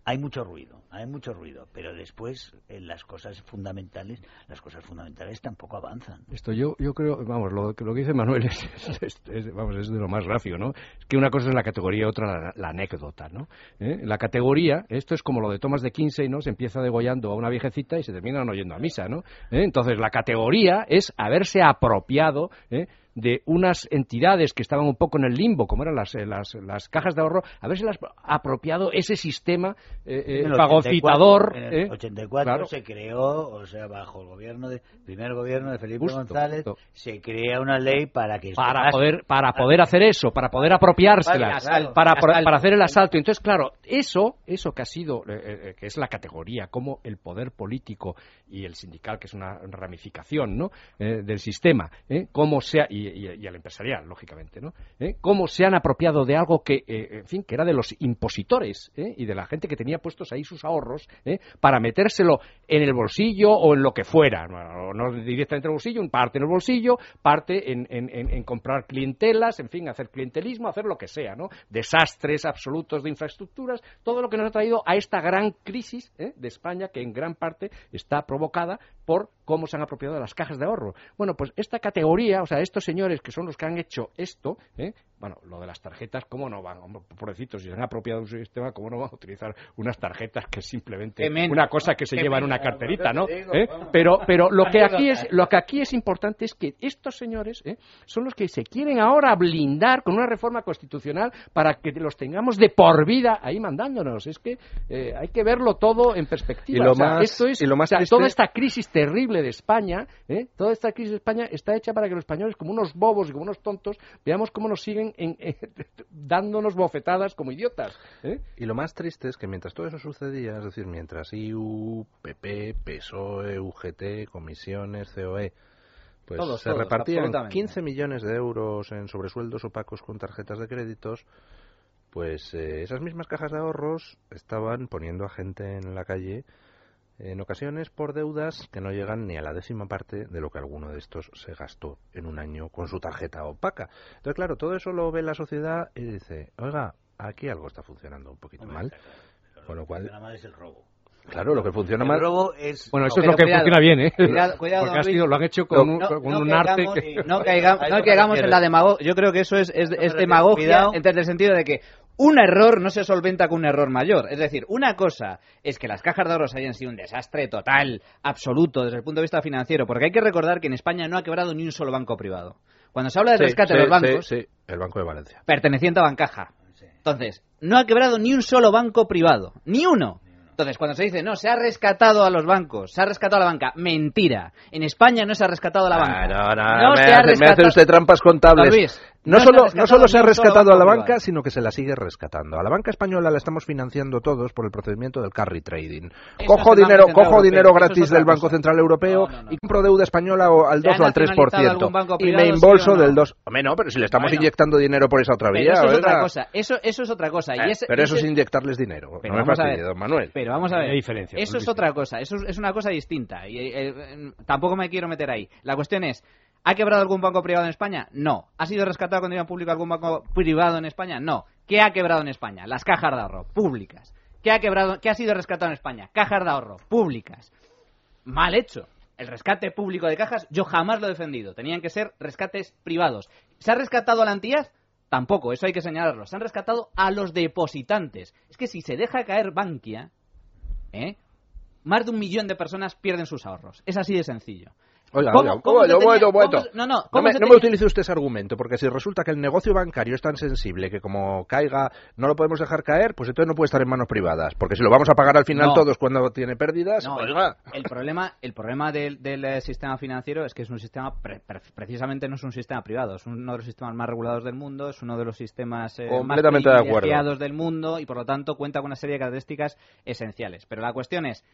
hay mucho ruido, hay mucho ruido, pero después en las cosas fundamentales, las cosas fundamentales tampoco avanzan. Esto yo, yo creo, vamos, lo, que- lo que dice Manuel <laughs> es, vamos, es de lo más gráfico, ¿no? Es que una cosa es la categoría, otra la, la anécdota, ¿no? ¿Eh? La categoría, esto es como lo de Thomas de Kinsey, ¿no? Se empieza degollando a una viejecita y se terminan oyendo a misa, ¿no? ¿Eh? Entonces, la categoría es haberse apropiado, ¿eh? De unas entidades que estaban un poco en el limbo, como eran las, eh, las, las cajas de ahorro, haberse las apropiado ese sistema eh, eh, En el fagocitador. 84, En el ¿eh? 84 Claro. se creó, o sea, bajo el gobierno de primer gobierno de Felipe Justo, González, justo. se crea una ley para que para poder para poder hacer eso para poder apropiárselas Claro, para, para hacer el asalto entonces claro eso eso que ha sido eh, eh, que es la categoría como el poder político y el sindical que es una ramificación no Eh, del sistema ¿eh? cómo se ha- y, el empresarial lógicamente no ¿Eh? cómo se han apropiado de algo que eh, en fin que era de los impositores ¿eh? y de la gente que tenía puestos ahí sus ahorros ¿eh? para metérselo en el bolsillo o en lo que fuera no, no directamente en el bolsillo parte en el bolsillo parte en, en- comprar clientelas en fin hacer clientelismo hacer lo que sea no desastres absolutos de infraestructuras todo lo que nos ha traído a esta gran crisis de España que en gran parte está provocada por cómo se han apropiado de las cajas de ahorro bueno pues esta categoría o sea estos señores que son los que han hecho esto ¿eh? Bueno lo de las tarjetas cómo no van hombre, pobrecitos si se han apropiado de un sistema cómo no van a utilizar unas tarjetas que es simplemente menos, una cosa que se lleva en una carterita no digo, ¿Eh? pero pero lo que aquí es lo que aquí es importante es que estos señores ¿eh? son los que se quieren ahora blindar con una reforma constitucional para que los tengamos de por vida ahí mandándonos. Es que eh, hay que verlo todo en perspectiva. Y lo O sea, más- esto es, y lo más o sea, triste- toda esta crisis terrible de España, ¿eh? toda esta crisis de España está hecha para que los españoles, como unos bobos y como unos tontos, veamos cómo nos siguen en- eh, <laughs> dándonos bofetadas como idiotas. ¿eh? Y lo más triste es que mientras todo eso sucedía, es decir, mientras IU, PP, PSOE, UGT, comisiones, COE, pues Todos, se todos, repartían absolutamente. 15 millones de euros en sobresueldos opacos con tarjetas de créditos, pues eh, esas mismas cajas de ahorros estaban poniendo a gente en la calle en ocasiones por deudas que no llegan ni a la décima parte de lo que alguno de estos se gastó en un año con su tarjeta opaca. Entonces, claro, todo eso lo ve la sociedad y dice, oiga, aquí algo está funcionando un poquito mal. Con lo cual, Nada más es el robo. claro, lo que funciona El mal... robo es Bueno, eso es lo que cuidado, funciona bien, ¿eh? <laughs> cuidado, cuidado, Porque ha Luis. sido- lo han hecho con un, No, con no un caigamos- arte que... No <laughs> caigamos, no caigamos en la demagogia. Yo creo que eso es, es, es demagogia Cuidado. desde el sentido de que un error no se solventa con un error mayor. Es decir, una cosa es que las cajas de ahorros hayan sido un desastre total, absoluto, desde el punto de vista financiero, porque hay que recordar que en España no ha quebrado ni un solo banco privado. Cuando se habla Sí, rescate sí, de los bancos, sí, sí, el Banco de Valencia. perteneciente a Bancaja. Entonces, no ha quebrado ni un solo banco privado. Ni uno. Entonces, cuando se dice, no, se ha rescatado a los bancos, se ha rescatado a la banca, mentira. En España no se ha rescatado a la banca. Ah, no, no, me, se ha hace, me hace usted trampas contables. Luis, No, solo, no solo se ha rescatado a la banca, sino que se la sigue rescatando. A la banca española la estamos financiando todos por el procedimiento del carry trading. Eso Cojo dinero, cojo Europeo, dinero gratis del Banco. Central Europeo y compro deuda española o al ¿Se ha 2 o al nacionalizado algún banco 3%. Y me embolso del 2. Hombre, no, pero si le estamos Bueno. inyectando dinero por esa otra Pero vía. eso es otra cosa. Eso, eso es otra cosa. Eh, y ese- pero eso ese- es inyectarles dinero. Pero no me ver. don Manuel. Pero vamos a ver. Diferencia, Eso es otra cosa. Eso es, es una cosa distinta. Y eh, eh, tampoco me quiero meter ahí. La cuestión es. ¿Ha quebrado algún banco privado en España? No. ¿Ha sido rescatado con dinero público algún banco privado en España? No. ¿Qué ha quebrado en España? Las cajas de ahorro públicas. ¿Qué ha quebrado? ¿Qué ha sido rescatado en España? Cajas de ahorro públicas. Mal hecho. El rescate público de cajas yo jamás lo he defendido. Tenían que ser rescates privados. ¿Se ha rescatado a la entidad? Tampoco, eso hay que señalarlo. Se han rescatado a los depositantes. Es que si se deja caer Bankia, ¿eh? más de un millón de personas pierden sus ahorros. Es así de sencillo. Oiga, ¿Cómo- oiga, cómo se bueno, bueno, no, no, No ¿cómo me, no me utilice usted ese argumento, porque si resulta que el negocio bancario es tan sensible que como caiga no lo podemos dejar caer, pues entonces no puede estar en manos privadas. Porque si lo vamos a pagar al final No. todos cuando tiene pérdidas, No, oiga. el problema, el problema del, del, eh, sistema financiero es que es un sistema, pre- pre- precisamente no es un sistema privado, es uno de los sistemas más regulados del mundo, es uno de los sistemas eh, más Completamente de acuerdo. privilegiados del mundo y por lo tanto cuenta con una serie de características esenciales. Pero la cuestión es,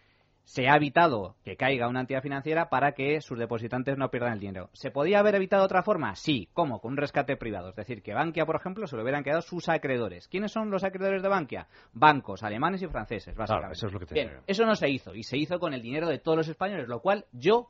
se ha evitado que caiga una entidad financiera para que sus depositantes no pierdan el dinero. ¿Se podía haber evitado de otra forma? Sí. ¿Cómo? Con un rescate privado. Es decir, que Bankia, por ejemplo, se lo hubieran quedado sus acreedores. ¿Quiénes son los acreedores de Bankia? Bancos alemanes y franceses, básicamente. eso es lo que Bien, tenía. eso no se hizo. Y se hizo con el dinero de todos los españoles, lo cual yo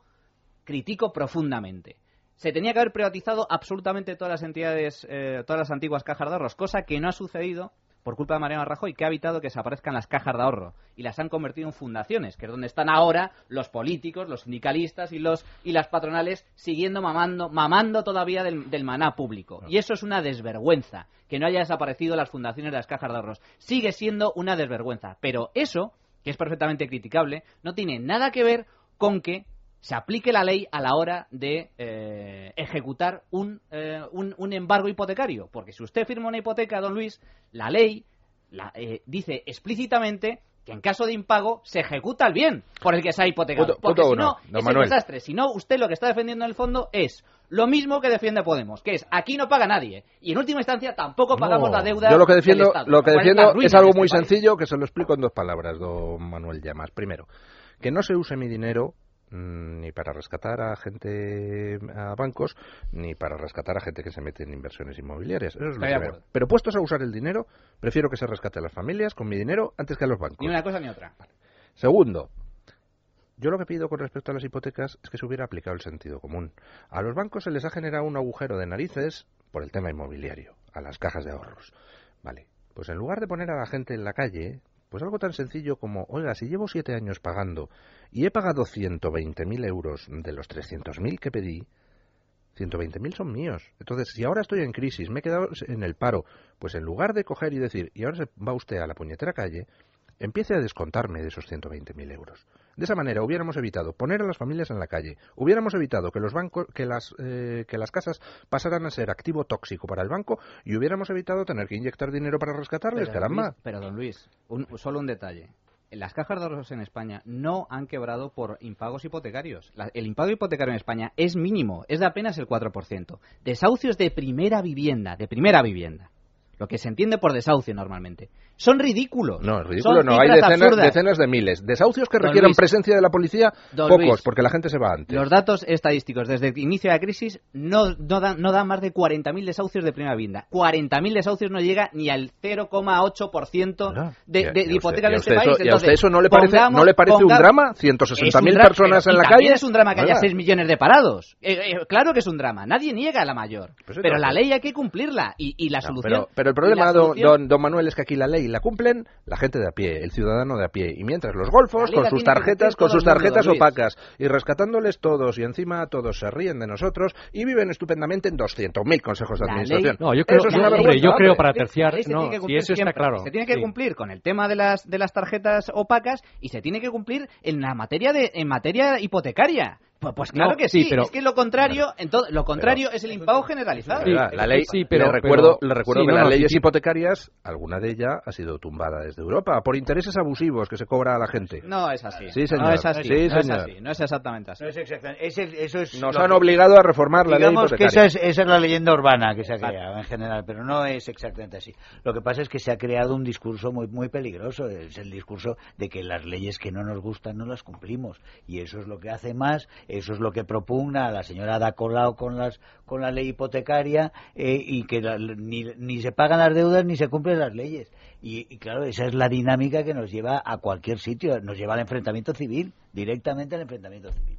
critico profundamente. Se tenía que haber privatizado absolutamente todas las entidades, eh, todas las antiguas cajas de ahorros, cosa que no ha sucedido por culpa de Mariano Rajoy, que ha evitado que desaparezcan las cajas de ahorro y las han convertido en fundaciones, que es donde están ahora los políticos, los sindicalistas y los y las patronales siguiendo mamando, mamando todavía del, del maná público. Y eso es una desvergüenza, que no haya desaparecido las fundaciones de las cajas de ahorros. Sigue siendo una desvergüenza, pero eso, que es perfectamente criticable, no tiene nada que ver con que se aplique la ley a la hora de eh, ejecutar un, eh, un, un embargo hipotecario. Porque si usted firma una hipoteca, don Luis, la ley la, eh, dice explícitamente que en caso de impago se ejecuta el bien por el que se ha hipotecado. Punto- Porque punto si no, es Manuel. un desastre. Si no, usted lo que está defendiendo en el fondo es lo mismo que defiende Podemos, que es aquí no paga nadie. Y en última instancia tampoco pagamos la deuda Yo lo que del defiendo, Estado, lo que es defiendo es algo este muy país. sencillo que se lo explico en dos palabras, don Manuel Llamas. Primero, que no se use mi dinero ni para rescatar a gente a bancos ni para rescatar a gente que se mete en inversiones inmobiliarias. Eso es lo primero. Pero puestos a usar el dinero, prefiero que se rescate a las familias con mi dinero antes que a los bancos. Ni una cosa ni otra. Segundo, yo lo que pido con respecto a las hipotecas es que se hubiera aplicado el sentido común. A los bancos se les ha generado un agujero de narices por el tema inmobiliario, a las cajas de ahorros. Vale, pues en lugar de poner a la gente en la calle, pues algo tan sencillo como, oiga, si llevo siete años pagando y he pagado 120.000 euros de los 300.000 que pedí, 120.000 son míos. Entonces, si ahora estoy en crisis, me he quedado en el paro, pues en lugar de coger y decir, y ahora se va usted a la puñetera calle, empiece a descontarme de esos 120.000 euros. De esa manera hubiéramos evitado poner a las familias en la calle, hubiéramos evitado que los bancos, que las, eh, que las casas pasaran a ser activo tóxico para el banco y hubiéramos evitado tener que inyectar dinero para rescatarles, Pero, don caramba. Luis, pero, don Luis, un- solo un detalle. Las cajas de ahorros en España no han quebrado por impagos hipotecarios. El impago hipotecario en España es mínimo, es de apenas el 4%. Desahucios de primera vivienda, de primera vivienda. Lo que se entiende por desahucio normalmente. Son ridículos. No, es ridículo, Son no. Hay decenas, decenas de miles. Desahucios que requieran Luis. presencia de la policía, pocos, Luis. porque la gente se va antes. Los datos estadísticos desde el inicio de la crisis no, no, dan, no dan más de 40.000 desahucios de primera vivienda. 40.000 desahucios no llega ni al 0,8% de, Y a- de, a de hipotecas de este país. eso- y a usted Entonces, eso no le parece- pongamos- no le parece un pongamos- drama? Es 160.000 un dra- personas pero- en y la también calle. es un drama que haya Oiga. 6 millones de parados. Eh, eh, claro que es un drama. Nadie niega la mayor. Pues pero no. la ley hay que cumplirla. Y, y la solución. pero, pero el problema, solución- don- don Manuel, es que aquí la ley la cumplen la gente de a pie, el ciudadano de a pie. Y mientras los golfos, con sus tarjetas, con sus mundo, tarjetas opacas, y rescatándoles todos, y encima todos se ríen de nosotros, y viven estupendamente en 200.000 consejos de La administración. No, yo creo- Eso es una ley- yo creo para terciar, no, cumplir eso está claro. Se tiene que Sí. cumplir con el tema de las de las tarjetas opacas y se tiene que cumplir en la materia de en materia hipotecaria. Pues, pues claro No, que sí, sí, pero- es que lo contrario, en todo- lo contrario es el impago generalizado. Oiga, la ley, sí, pero- le recuerdo, pero- le recuerdo sí, que no, las no, sí, leyes sí. hipotecarias, alguna de ellas ha sido tumbada desde Europa por intereses abusivos que se cobra a la gente. No es así. Sí, señor. No es así. Sí, no es señor. así. No es exactamente así. No es exactamente. es el- eso es Nos han que- obligado a reformar la ley Digamos que hipotecaria. esa es, esa es la leyenda urbana que se ha creado en general, pero no es exactamente así. Lo que pasa es que se ha creado un discurso muy muy peligroso, es el discurso de que las leyes que no nos gustan no las cumplimos y eso es lo que hace más, eso es lo que propugna la señora Ada Colau con las con la ley hipotecaria eh, y que ni, ni se pagan las deudas ni se cumplen las leyes. Y, y claro, esa es la dinámica que nos lleva a cualquier sitio, nos lleva al enfrentamiento civil, directamente al enfrentamiento civil.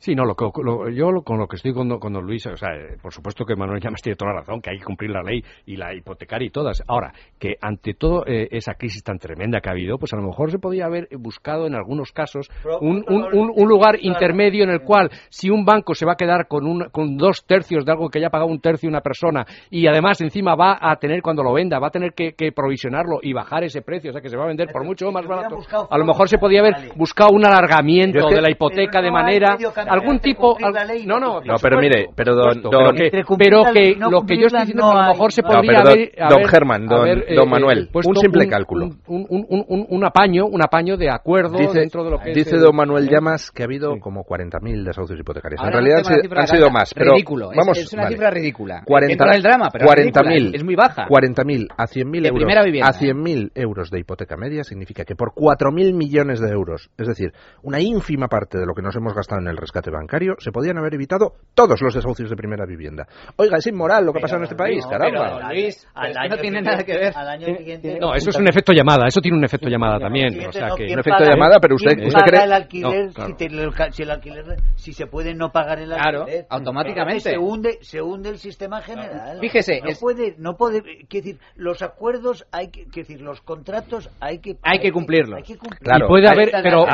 Sí, no, lo, que- lo- yo lo- con lo que estoy con, con don Luis, o sea, eh, por supuesto que Manuel <laughs> Llamas tiene toda la razón, que hay que cumplir la ley y la hipotecaria y todas. Ahora, que ante todo eh, esa crisis tan tremenda que ha habido, pues a lo mejor se podía haber buscado en algunos casos un, un- un- un lugar intermedio en el cual si un banco se va a quedar con, un, con dos tercios de algo que ya ha pagado un tercio una persona y además encima va a tener cuando lo venda, va a tener que, que provisionarlo y bajar ese precio, o sea que se va a vender por mucho más barato, a lo mejor se podía haber buscado un alargamiento de la hipoteca de manera algún tipo al- no no No, pero mire, pero don- don- que, pero que no lo que yo estoy diciendo no es que a lo mejor se No, podría pero don- haber, don Germán, don- haber, don Manuel, puesto un simple un- cálculo. un, un, un, un- un apaño un apaño de acuerdo Dice, dentro de lo que dice es el- don Manuel ¿eh? Llamas que ha habido como 40.000 desahucios hipotecarios. Ahora en no realidad han sido, han más, pero Ridículo, es- vamos, es una vale. cifra ridícula. 40, Dentro del drama, pero 40.000 ridícula, es muy baja. 40.000 a 100.000 De euros. primera vivienda, A 100.000 euros de hipoteca media significa que por 4.000 millones de euros, es decir, una ínfima parte de lo que nos hemos gastado en el rescate bancario, se podían haber evitado todos los desahucios de primera vivienda. Oiga, es inmoral lo que ha pasado en este país, no, caramba. pero, Luis, Al es que año no tiene siguiente- nada que ver. al año siguiente- No, eso es un efecto llamada, eso tiene un efecto llamada también, o sea que ¿Quién Un efecto paga- llamada, pero usted- quién usted paga cree- el alquiler No, claro. si, te lo- si el alquiler si se puede no pagar el Claro, alquiler automáticamente. se hunde se hunde el sistema general Fíjese, no es- puede no puede quiero decir los acuerdos hay que quiero decir los contratos hay que Hay que cumplirlos. hay que cumplir. Claro. y puede haber pero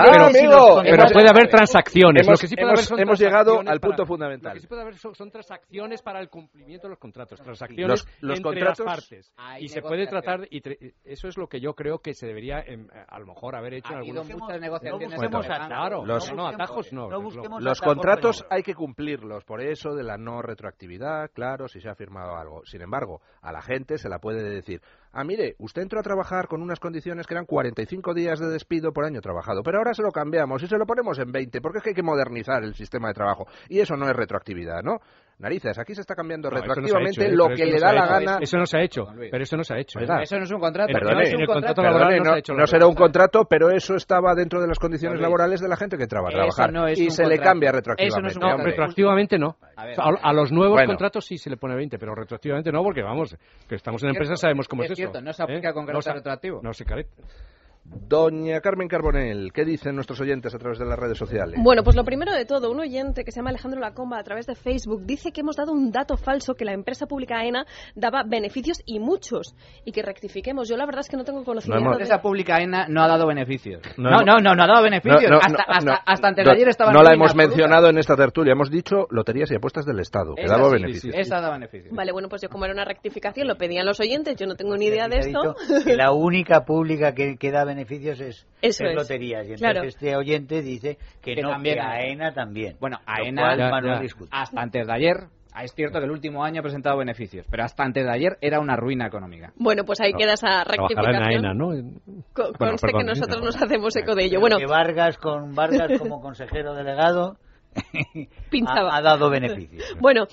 pero, puede haber transacciones hemos- lo que sí puede hemos- hemos llegado al para- punto fundamental. lo que sí puede haber son, son transacciones para el cumplimiento de los contratos transacciones Los- los entre contratos- las partes y se puede tratar y tre- eso es lo que yo creo que se debería em, a lo mejor haber hecho Ha en algunos muchas negociaciones. no claro Los- no, atajos no, no busquemos. Los atajos, contratos hay que cumplirlos, por eso de la no retroactividad, claro, si se ha firmado algo. Sin embargo, a la gente se la puede decir, ah, mire, usted entró a trabajar con unas condiciones que eran 45 días de despido por año trabajado, pero ahora se lo cambiamos y se lo ponemos en 20, porque es que hay que modernizar el sistema de trabajo. Y eso no es retroactividad, ¿no? Narices, aquí se está cambiando No, eso retroactivamente hecho, ¿eh? lo Pero que eso le da la hecho. gana. Eso no se ha hecho, pero eso no se ha hecho. ¿eh? Oiga. Eso no es un contrato. En- no Perdone, es un contrato. Perdone, no se será un verdad. contrato, pero eso estaba dentro de las condiciones Luis. laborales de la gente que entraba a Eso trabajar. y se le cambia Eso no es retroactivamente. un No, contrato. retroactivamente no. A ver, A, a los nuevos Bueno. contratos sí se le pone 20, pero retroactivamente no, porque vamos, que estamos en Es empresas sabemos cómo es es, cierto, eso. no se aplica con carácter se- retroactivo. No se Doña Carmen Carbonell, ¿qué dicen nuestros oyentes a través de las redes sociales? Bueno, pues lo primero de todo, un oyente que se llama Alejandro Lacomba a través de Facebook dice que hemos dado un dato falso que la empresa pública AENA daba beneficios y muchos y que rectifiquemos. Yo la verdad es que no tengo conocimiento hemos- La de... empresa pública ENA no ha dado beneficios. No No, hemos- no, no, no, ha dado beneficios. No, no, hasta, no, hasta, no. hasta antes No, de ayer estaba No la hemos mencionado en esta tertulia, hemos dicho loterías y apuestas del Estado, que Esa daba sí, beneficios. Esa da beneficios. Vale, bueno, pues yo como era una rectificación, lo pedían los oyentes, yo no tengo ni idea de esto. la única pública que, que da beneficios es, Eso es es. loterías. Y entonces Claro. este oyente dice que, Que no, también que. AENA también. Bueno, AENA cual Ya, ya. hasta antes de ayer, es cierto que el último año ha presentado beneficios, pero hasta antes de ayer era una ruina económica. Bueno, pues ahí No, queda esa Trabajará en rectificación. AENA, ¿no? Co- Bueno, conste perdón, que nosotros no. nos hacemos eco de ello. Bueno, que Vargas con Vargas como consejero delegado. <laughs> ha, ha dado beneficios. <laughs> Bueno,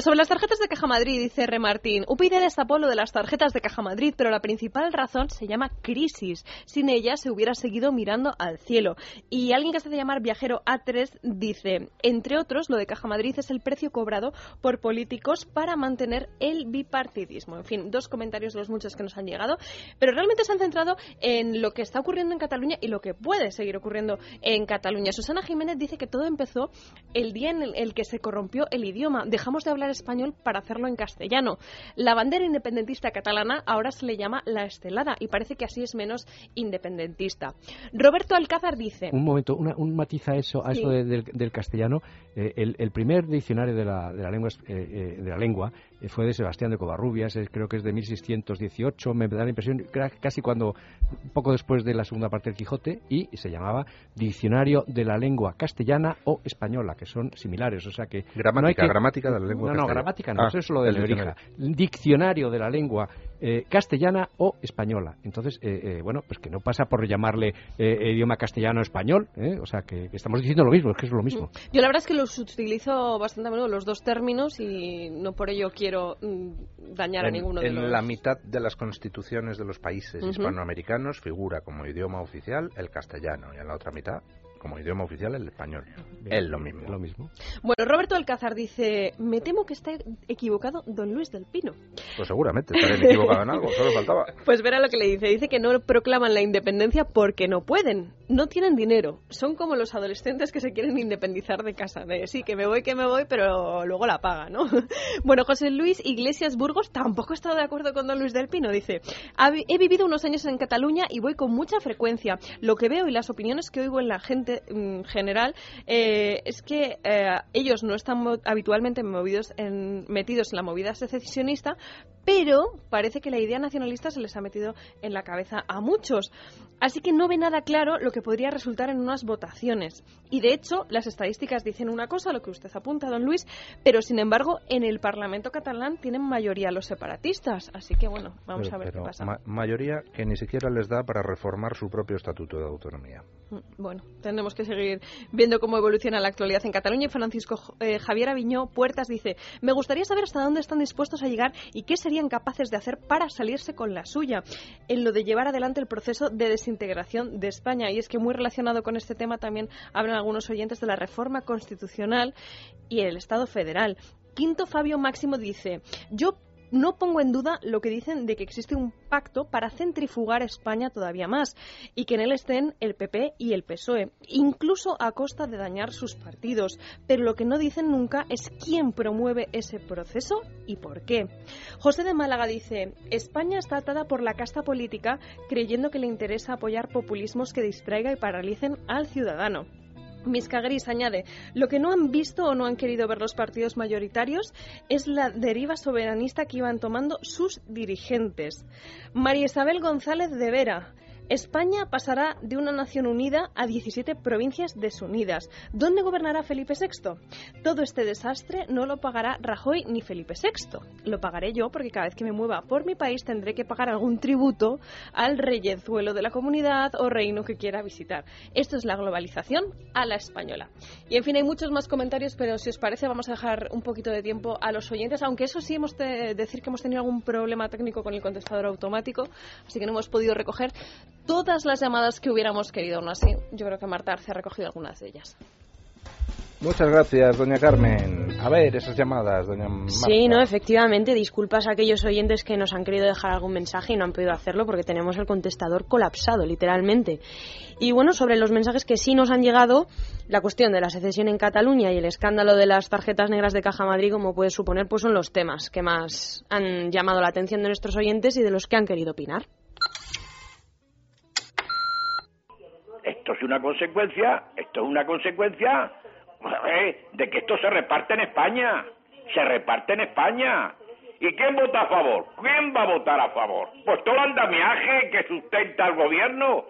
sobre las tarjetas de Caja Madrid, dice R. Martín, UPyD destapó lo de las tarjetas de Caja Madrid, pero la principal razón se llama crisis. Sin ella se hubiera seguido mirando al cielo. Y alguien que se hace llamar Viajero A3 dice, entre otros, lo de Caja Madrid es el precio cobrado por políticos para mantener el bipartidismo. En fin, dos comentarios de los muchos que nos han llegado, pero realmente se han centrado en lo que está ocurriendo en Cataluña y lo que puede seguir ocurriendo en Cataluña. Susana Jiménez dice que todo empezó el día en el, que se corrompió el idioma. Dejamos de hablar español para hacerlo en castellano. La bandera independentista catalana ahora se le llama la estelada y parece que así es menos independentista. Roberto Alcázar dice... Un momento, una- un matiz a eso, a Sí. eso de- del, del castellano. Eh, el, el primer diccionario de la, de la lengua, eh, eh, de la lengua fue de Sebastián de Covarrubias, eh, creo que es de 1618, me da la impresión, casi cuando, poco después de la segunda parte del Quijote, y se llamaba Diccionario de la Lengua Castellana o Española, que son similares, o sea que... no hay Gramática, que- gramática de la lengua No, no, castellana. gramática no, Ah, eso es lo de el Lebrija. Diccionario de la lengua eh, castellana o española. Entonces, eh, eh, bueno, pues que no pasa por llamarle eh, idioma castellano o español, ¿eh? o sea que, que estamos diciendo lo mismo, es que es lo mismo. Yo la verdad es que los utilizo bastante a menudo los dos términos y no por ello quiero mm, dañar a ninguno de en los. la mitad de las constituciones de los países hispanoamericanos figura como idioma oficial el castellano y en la otra mitad como idioma oficial el español. Es lo mismo. Lo mismo. Bueno, Roberto Alcázar dice: Me temo que está equivocado don Luis del Pino. Pues seguramente estaré equivocado en algo, solo faltaba. <laughs> Pues verá lo que le dice. Dice que no proclaman la independencia porque no pueden. No tienen dinero. Son como los adolescentes que se quieren independizar de casa. De sí, que me voy, que me voy, pero luego la paga, ¿no? <laughs> Bueno, José Luis Iglesias Burgos tampoco ha estado de acuerdo con don Luis del Pino. Dice, "Ha vi- he vivido unos años en Cataluña y voy con mucha frecuencia. Lo que veo y las opiniones que oigo en la gente en general eh, es que eh, ellos no están mo- habitualmente movidos en- metidos en la movida secesionista, pero parece que la idea nacionalista se les ha metido en la cabeza a muchos. Así que no ve nada claro lo que podría resultar en unas votaciones. Y de hecho, las estadísticas dicen una cosa, lo que usted apunta, don Luis, pero sin embargo, en el Parlamento catalán tienen mayoría los separatistas. Así que bueno, vamos Pero- a ver pero qué pasa. ma- mayoría que ni siquiera les da para reformar su propio estatuto de autonomía. Mm, Bueno, tenemos que seguir viendo cómo evoluciona la actualidad en Cataluña. Y Francisco eh, Javier Aviñó Puertas dice: Me gustaría saber hasta dónde están dispuestos a llegar y qué serían capaces de hacer para salirse con la suya en lo de llevar adelante el proceso de desintegración de España. Y es que muy relacionado con este tema también hablan algunos oyentes de la reforma constitucional y el Estado federal. Quinto Fabio Máximo dice: Yo no pongo en duda lo que dicen de que existe un pacto para centrifugar España todavía más y que en él estén el PP y el PSOE, incluso a costa de dañar sus partidos. Pero lo que no dicen nunca es quién promueve ese proceso y por qué. José de Málaga dice, España está atada por la casta política creyendo que le interesa apoyar populismos que distraiga y paralicen al ciudadano. Misca Gris añade, lo que no han visto o no han querido ver los partidos mayoritarios es la deriva soberanista que iban tomando sus dirigentes. María Isabel González de Vera, España pasará de una nación unida a 17 provincias desunidas. ¿Dónde gobernará Felipe VI? Todo este desastre no lo pagará Rajoy ni Felipe VI. Lo pagaré yo porque cada vez que me mueva por mi país tendré que pagar algún tributo al reyezuelo de la comunidad o reino que quiera visitar. Esto es la globalización a la española. Y en fin, hay muchos más comentarios, pero si os parece vamos a dejar un poquito de tiempo a los oyentes, aunque eso sí hemos de decir que hemos tenido algún problema técnico con el contestador automático, así que no hemos podido recoger todas las llamadas que hubiéramos querido. Aún así, yo creo que Marta Arce ha recogido algunas de ellas. Muchas gracias, doña Carmen. A ver, esas llamadas, doña Marta. Sí, no, efectivamente. Disculpas a aquellos oyentes que nos han querido dejar algún mensaje y no han podido hacerlo porque tenemos el contestador colapsado, literalmente. Y bueno, sobre los mensajes que sí nos han llegado, la cuestión de la secesión en Cataluña y el escándalo de las tarjetas negras de Caja Madrid, como puedes suponer, pues son los temas que más han llamado la atención de nuestros oyentes y de los que han querido opinar. Esto es una consecuencia, esto es una consecuencia de que esto se reparte en España, se reparte en España. ¿Y quién vota a favor? ¿Quién va a votar a favor? Pues todo el andamiaje que sustenta el gobierno,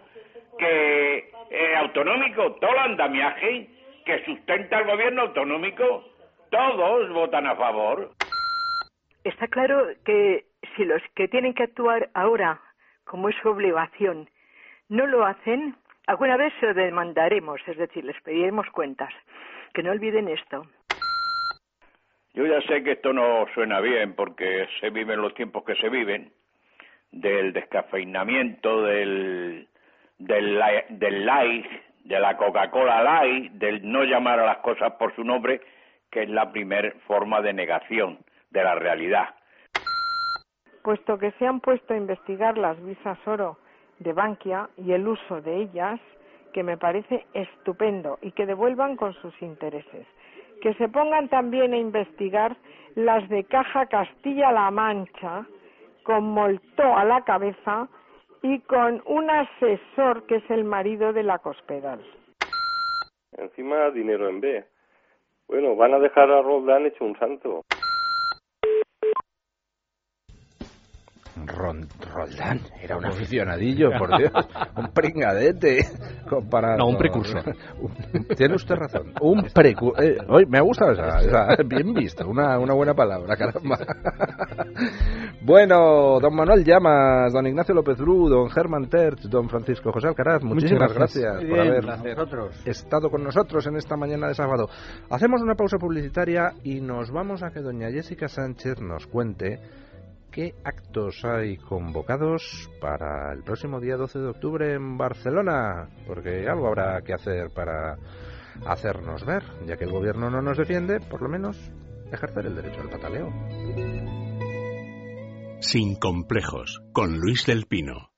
que eh, autonómico, todo el andamiaje que sustenta el gobierno autonómico, todos votan a favor. Está claro que si los que tienen que actuar ahora, como es su obligación, no lo hacen, alguna vez se lo demandaremos, es decir, les pediremos cuentas. Que no olviden esto. Yo ya sé que esto no suena bien porque se viven los tiempos que se viven, del descafeinamiento, del, del, del light, de la Coca-Cola light, del no llamar a las cosas por su nombre, que es la primer forma de negación de la realidad. puesto que se han puesto a investigar las visas oro de Bankia y el uso de ellas, que me parece estupendo, y que devuelvan con sus intereses. Que se pongan también a investigar las de Caja Castilla-La Mancha, con Moltó a la cabeza y con un asesor que es el marido de la Cospedal. Encima dinero en B. Bueno, van a dejar a Roldán hecho un santo. Roldán era un aficionadillo, por Dios, un pringadete. Comparado No, un precursor. Tiene usted razón, un precursor. me ha gustado esa, esa- bien visto, una, una buena palabra, caramba. bueno, don Manuel Llamas, don Ignacio López Bru, don Germán Terch, don Francisco José Alcaraz, muchísimas gracias. por haber. Nosotros. estado con nosotros en esta mañana de sábado. Hacemos una pausa publicitaria y nos vamos a que doña Jessica Sánchez nos cuente qué actos hay convocados para el próximo día 12 de octubre en Barcelona, porque algo habrá que hacer para hacernos ver, ya que el gobierno no nos defiende, por lo menos ejercer el derecho al pataleo. Sin complejos, con Luis del Pino,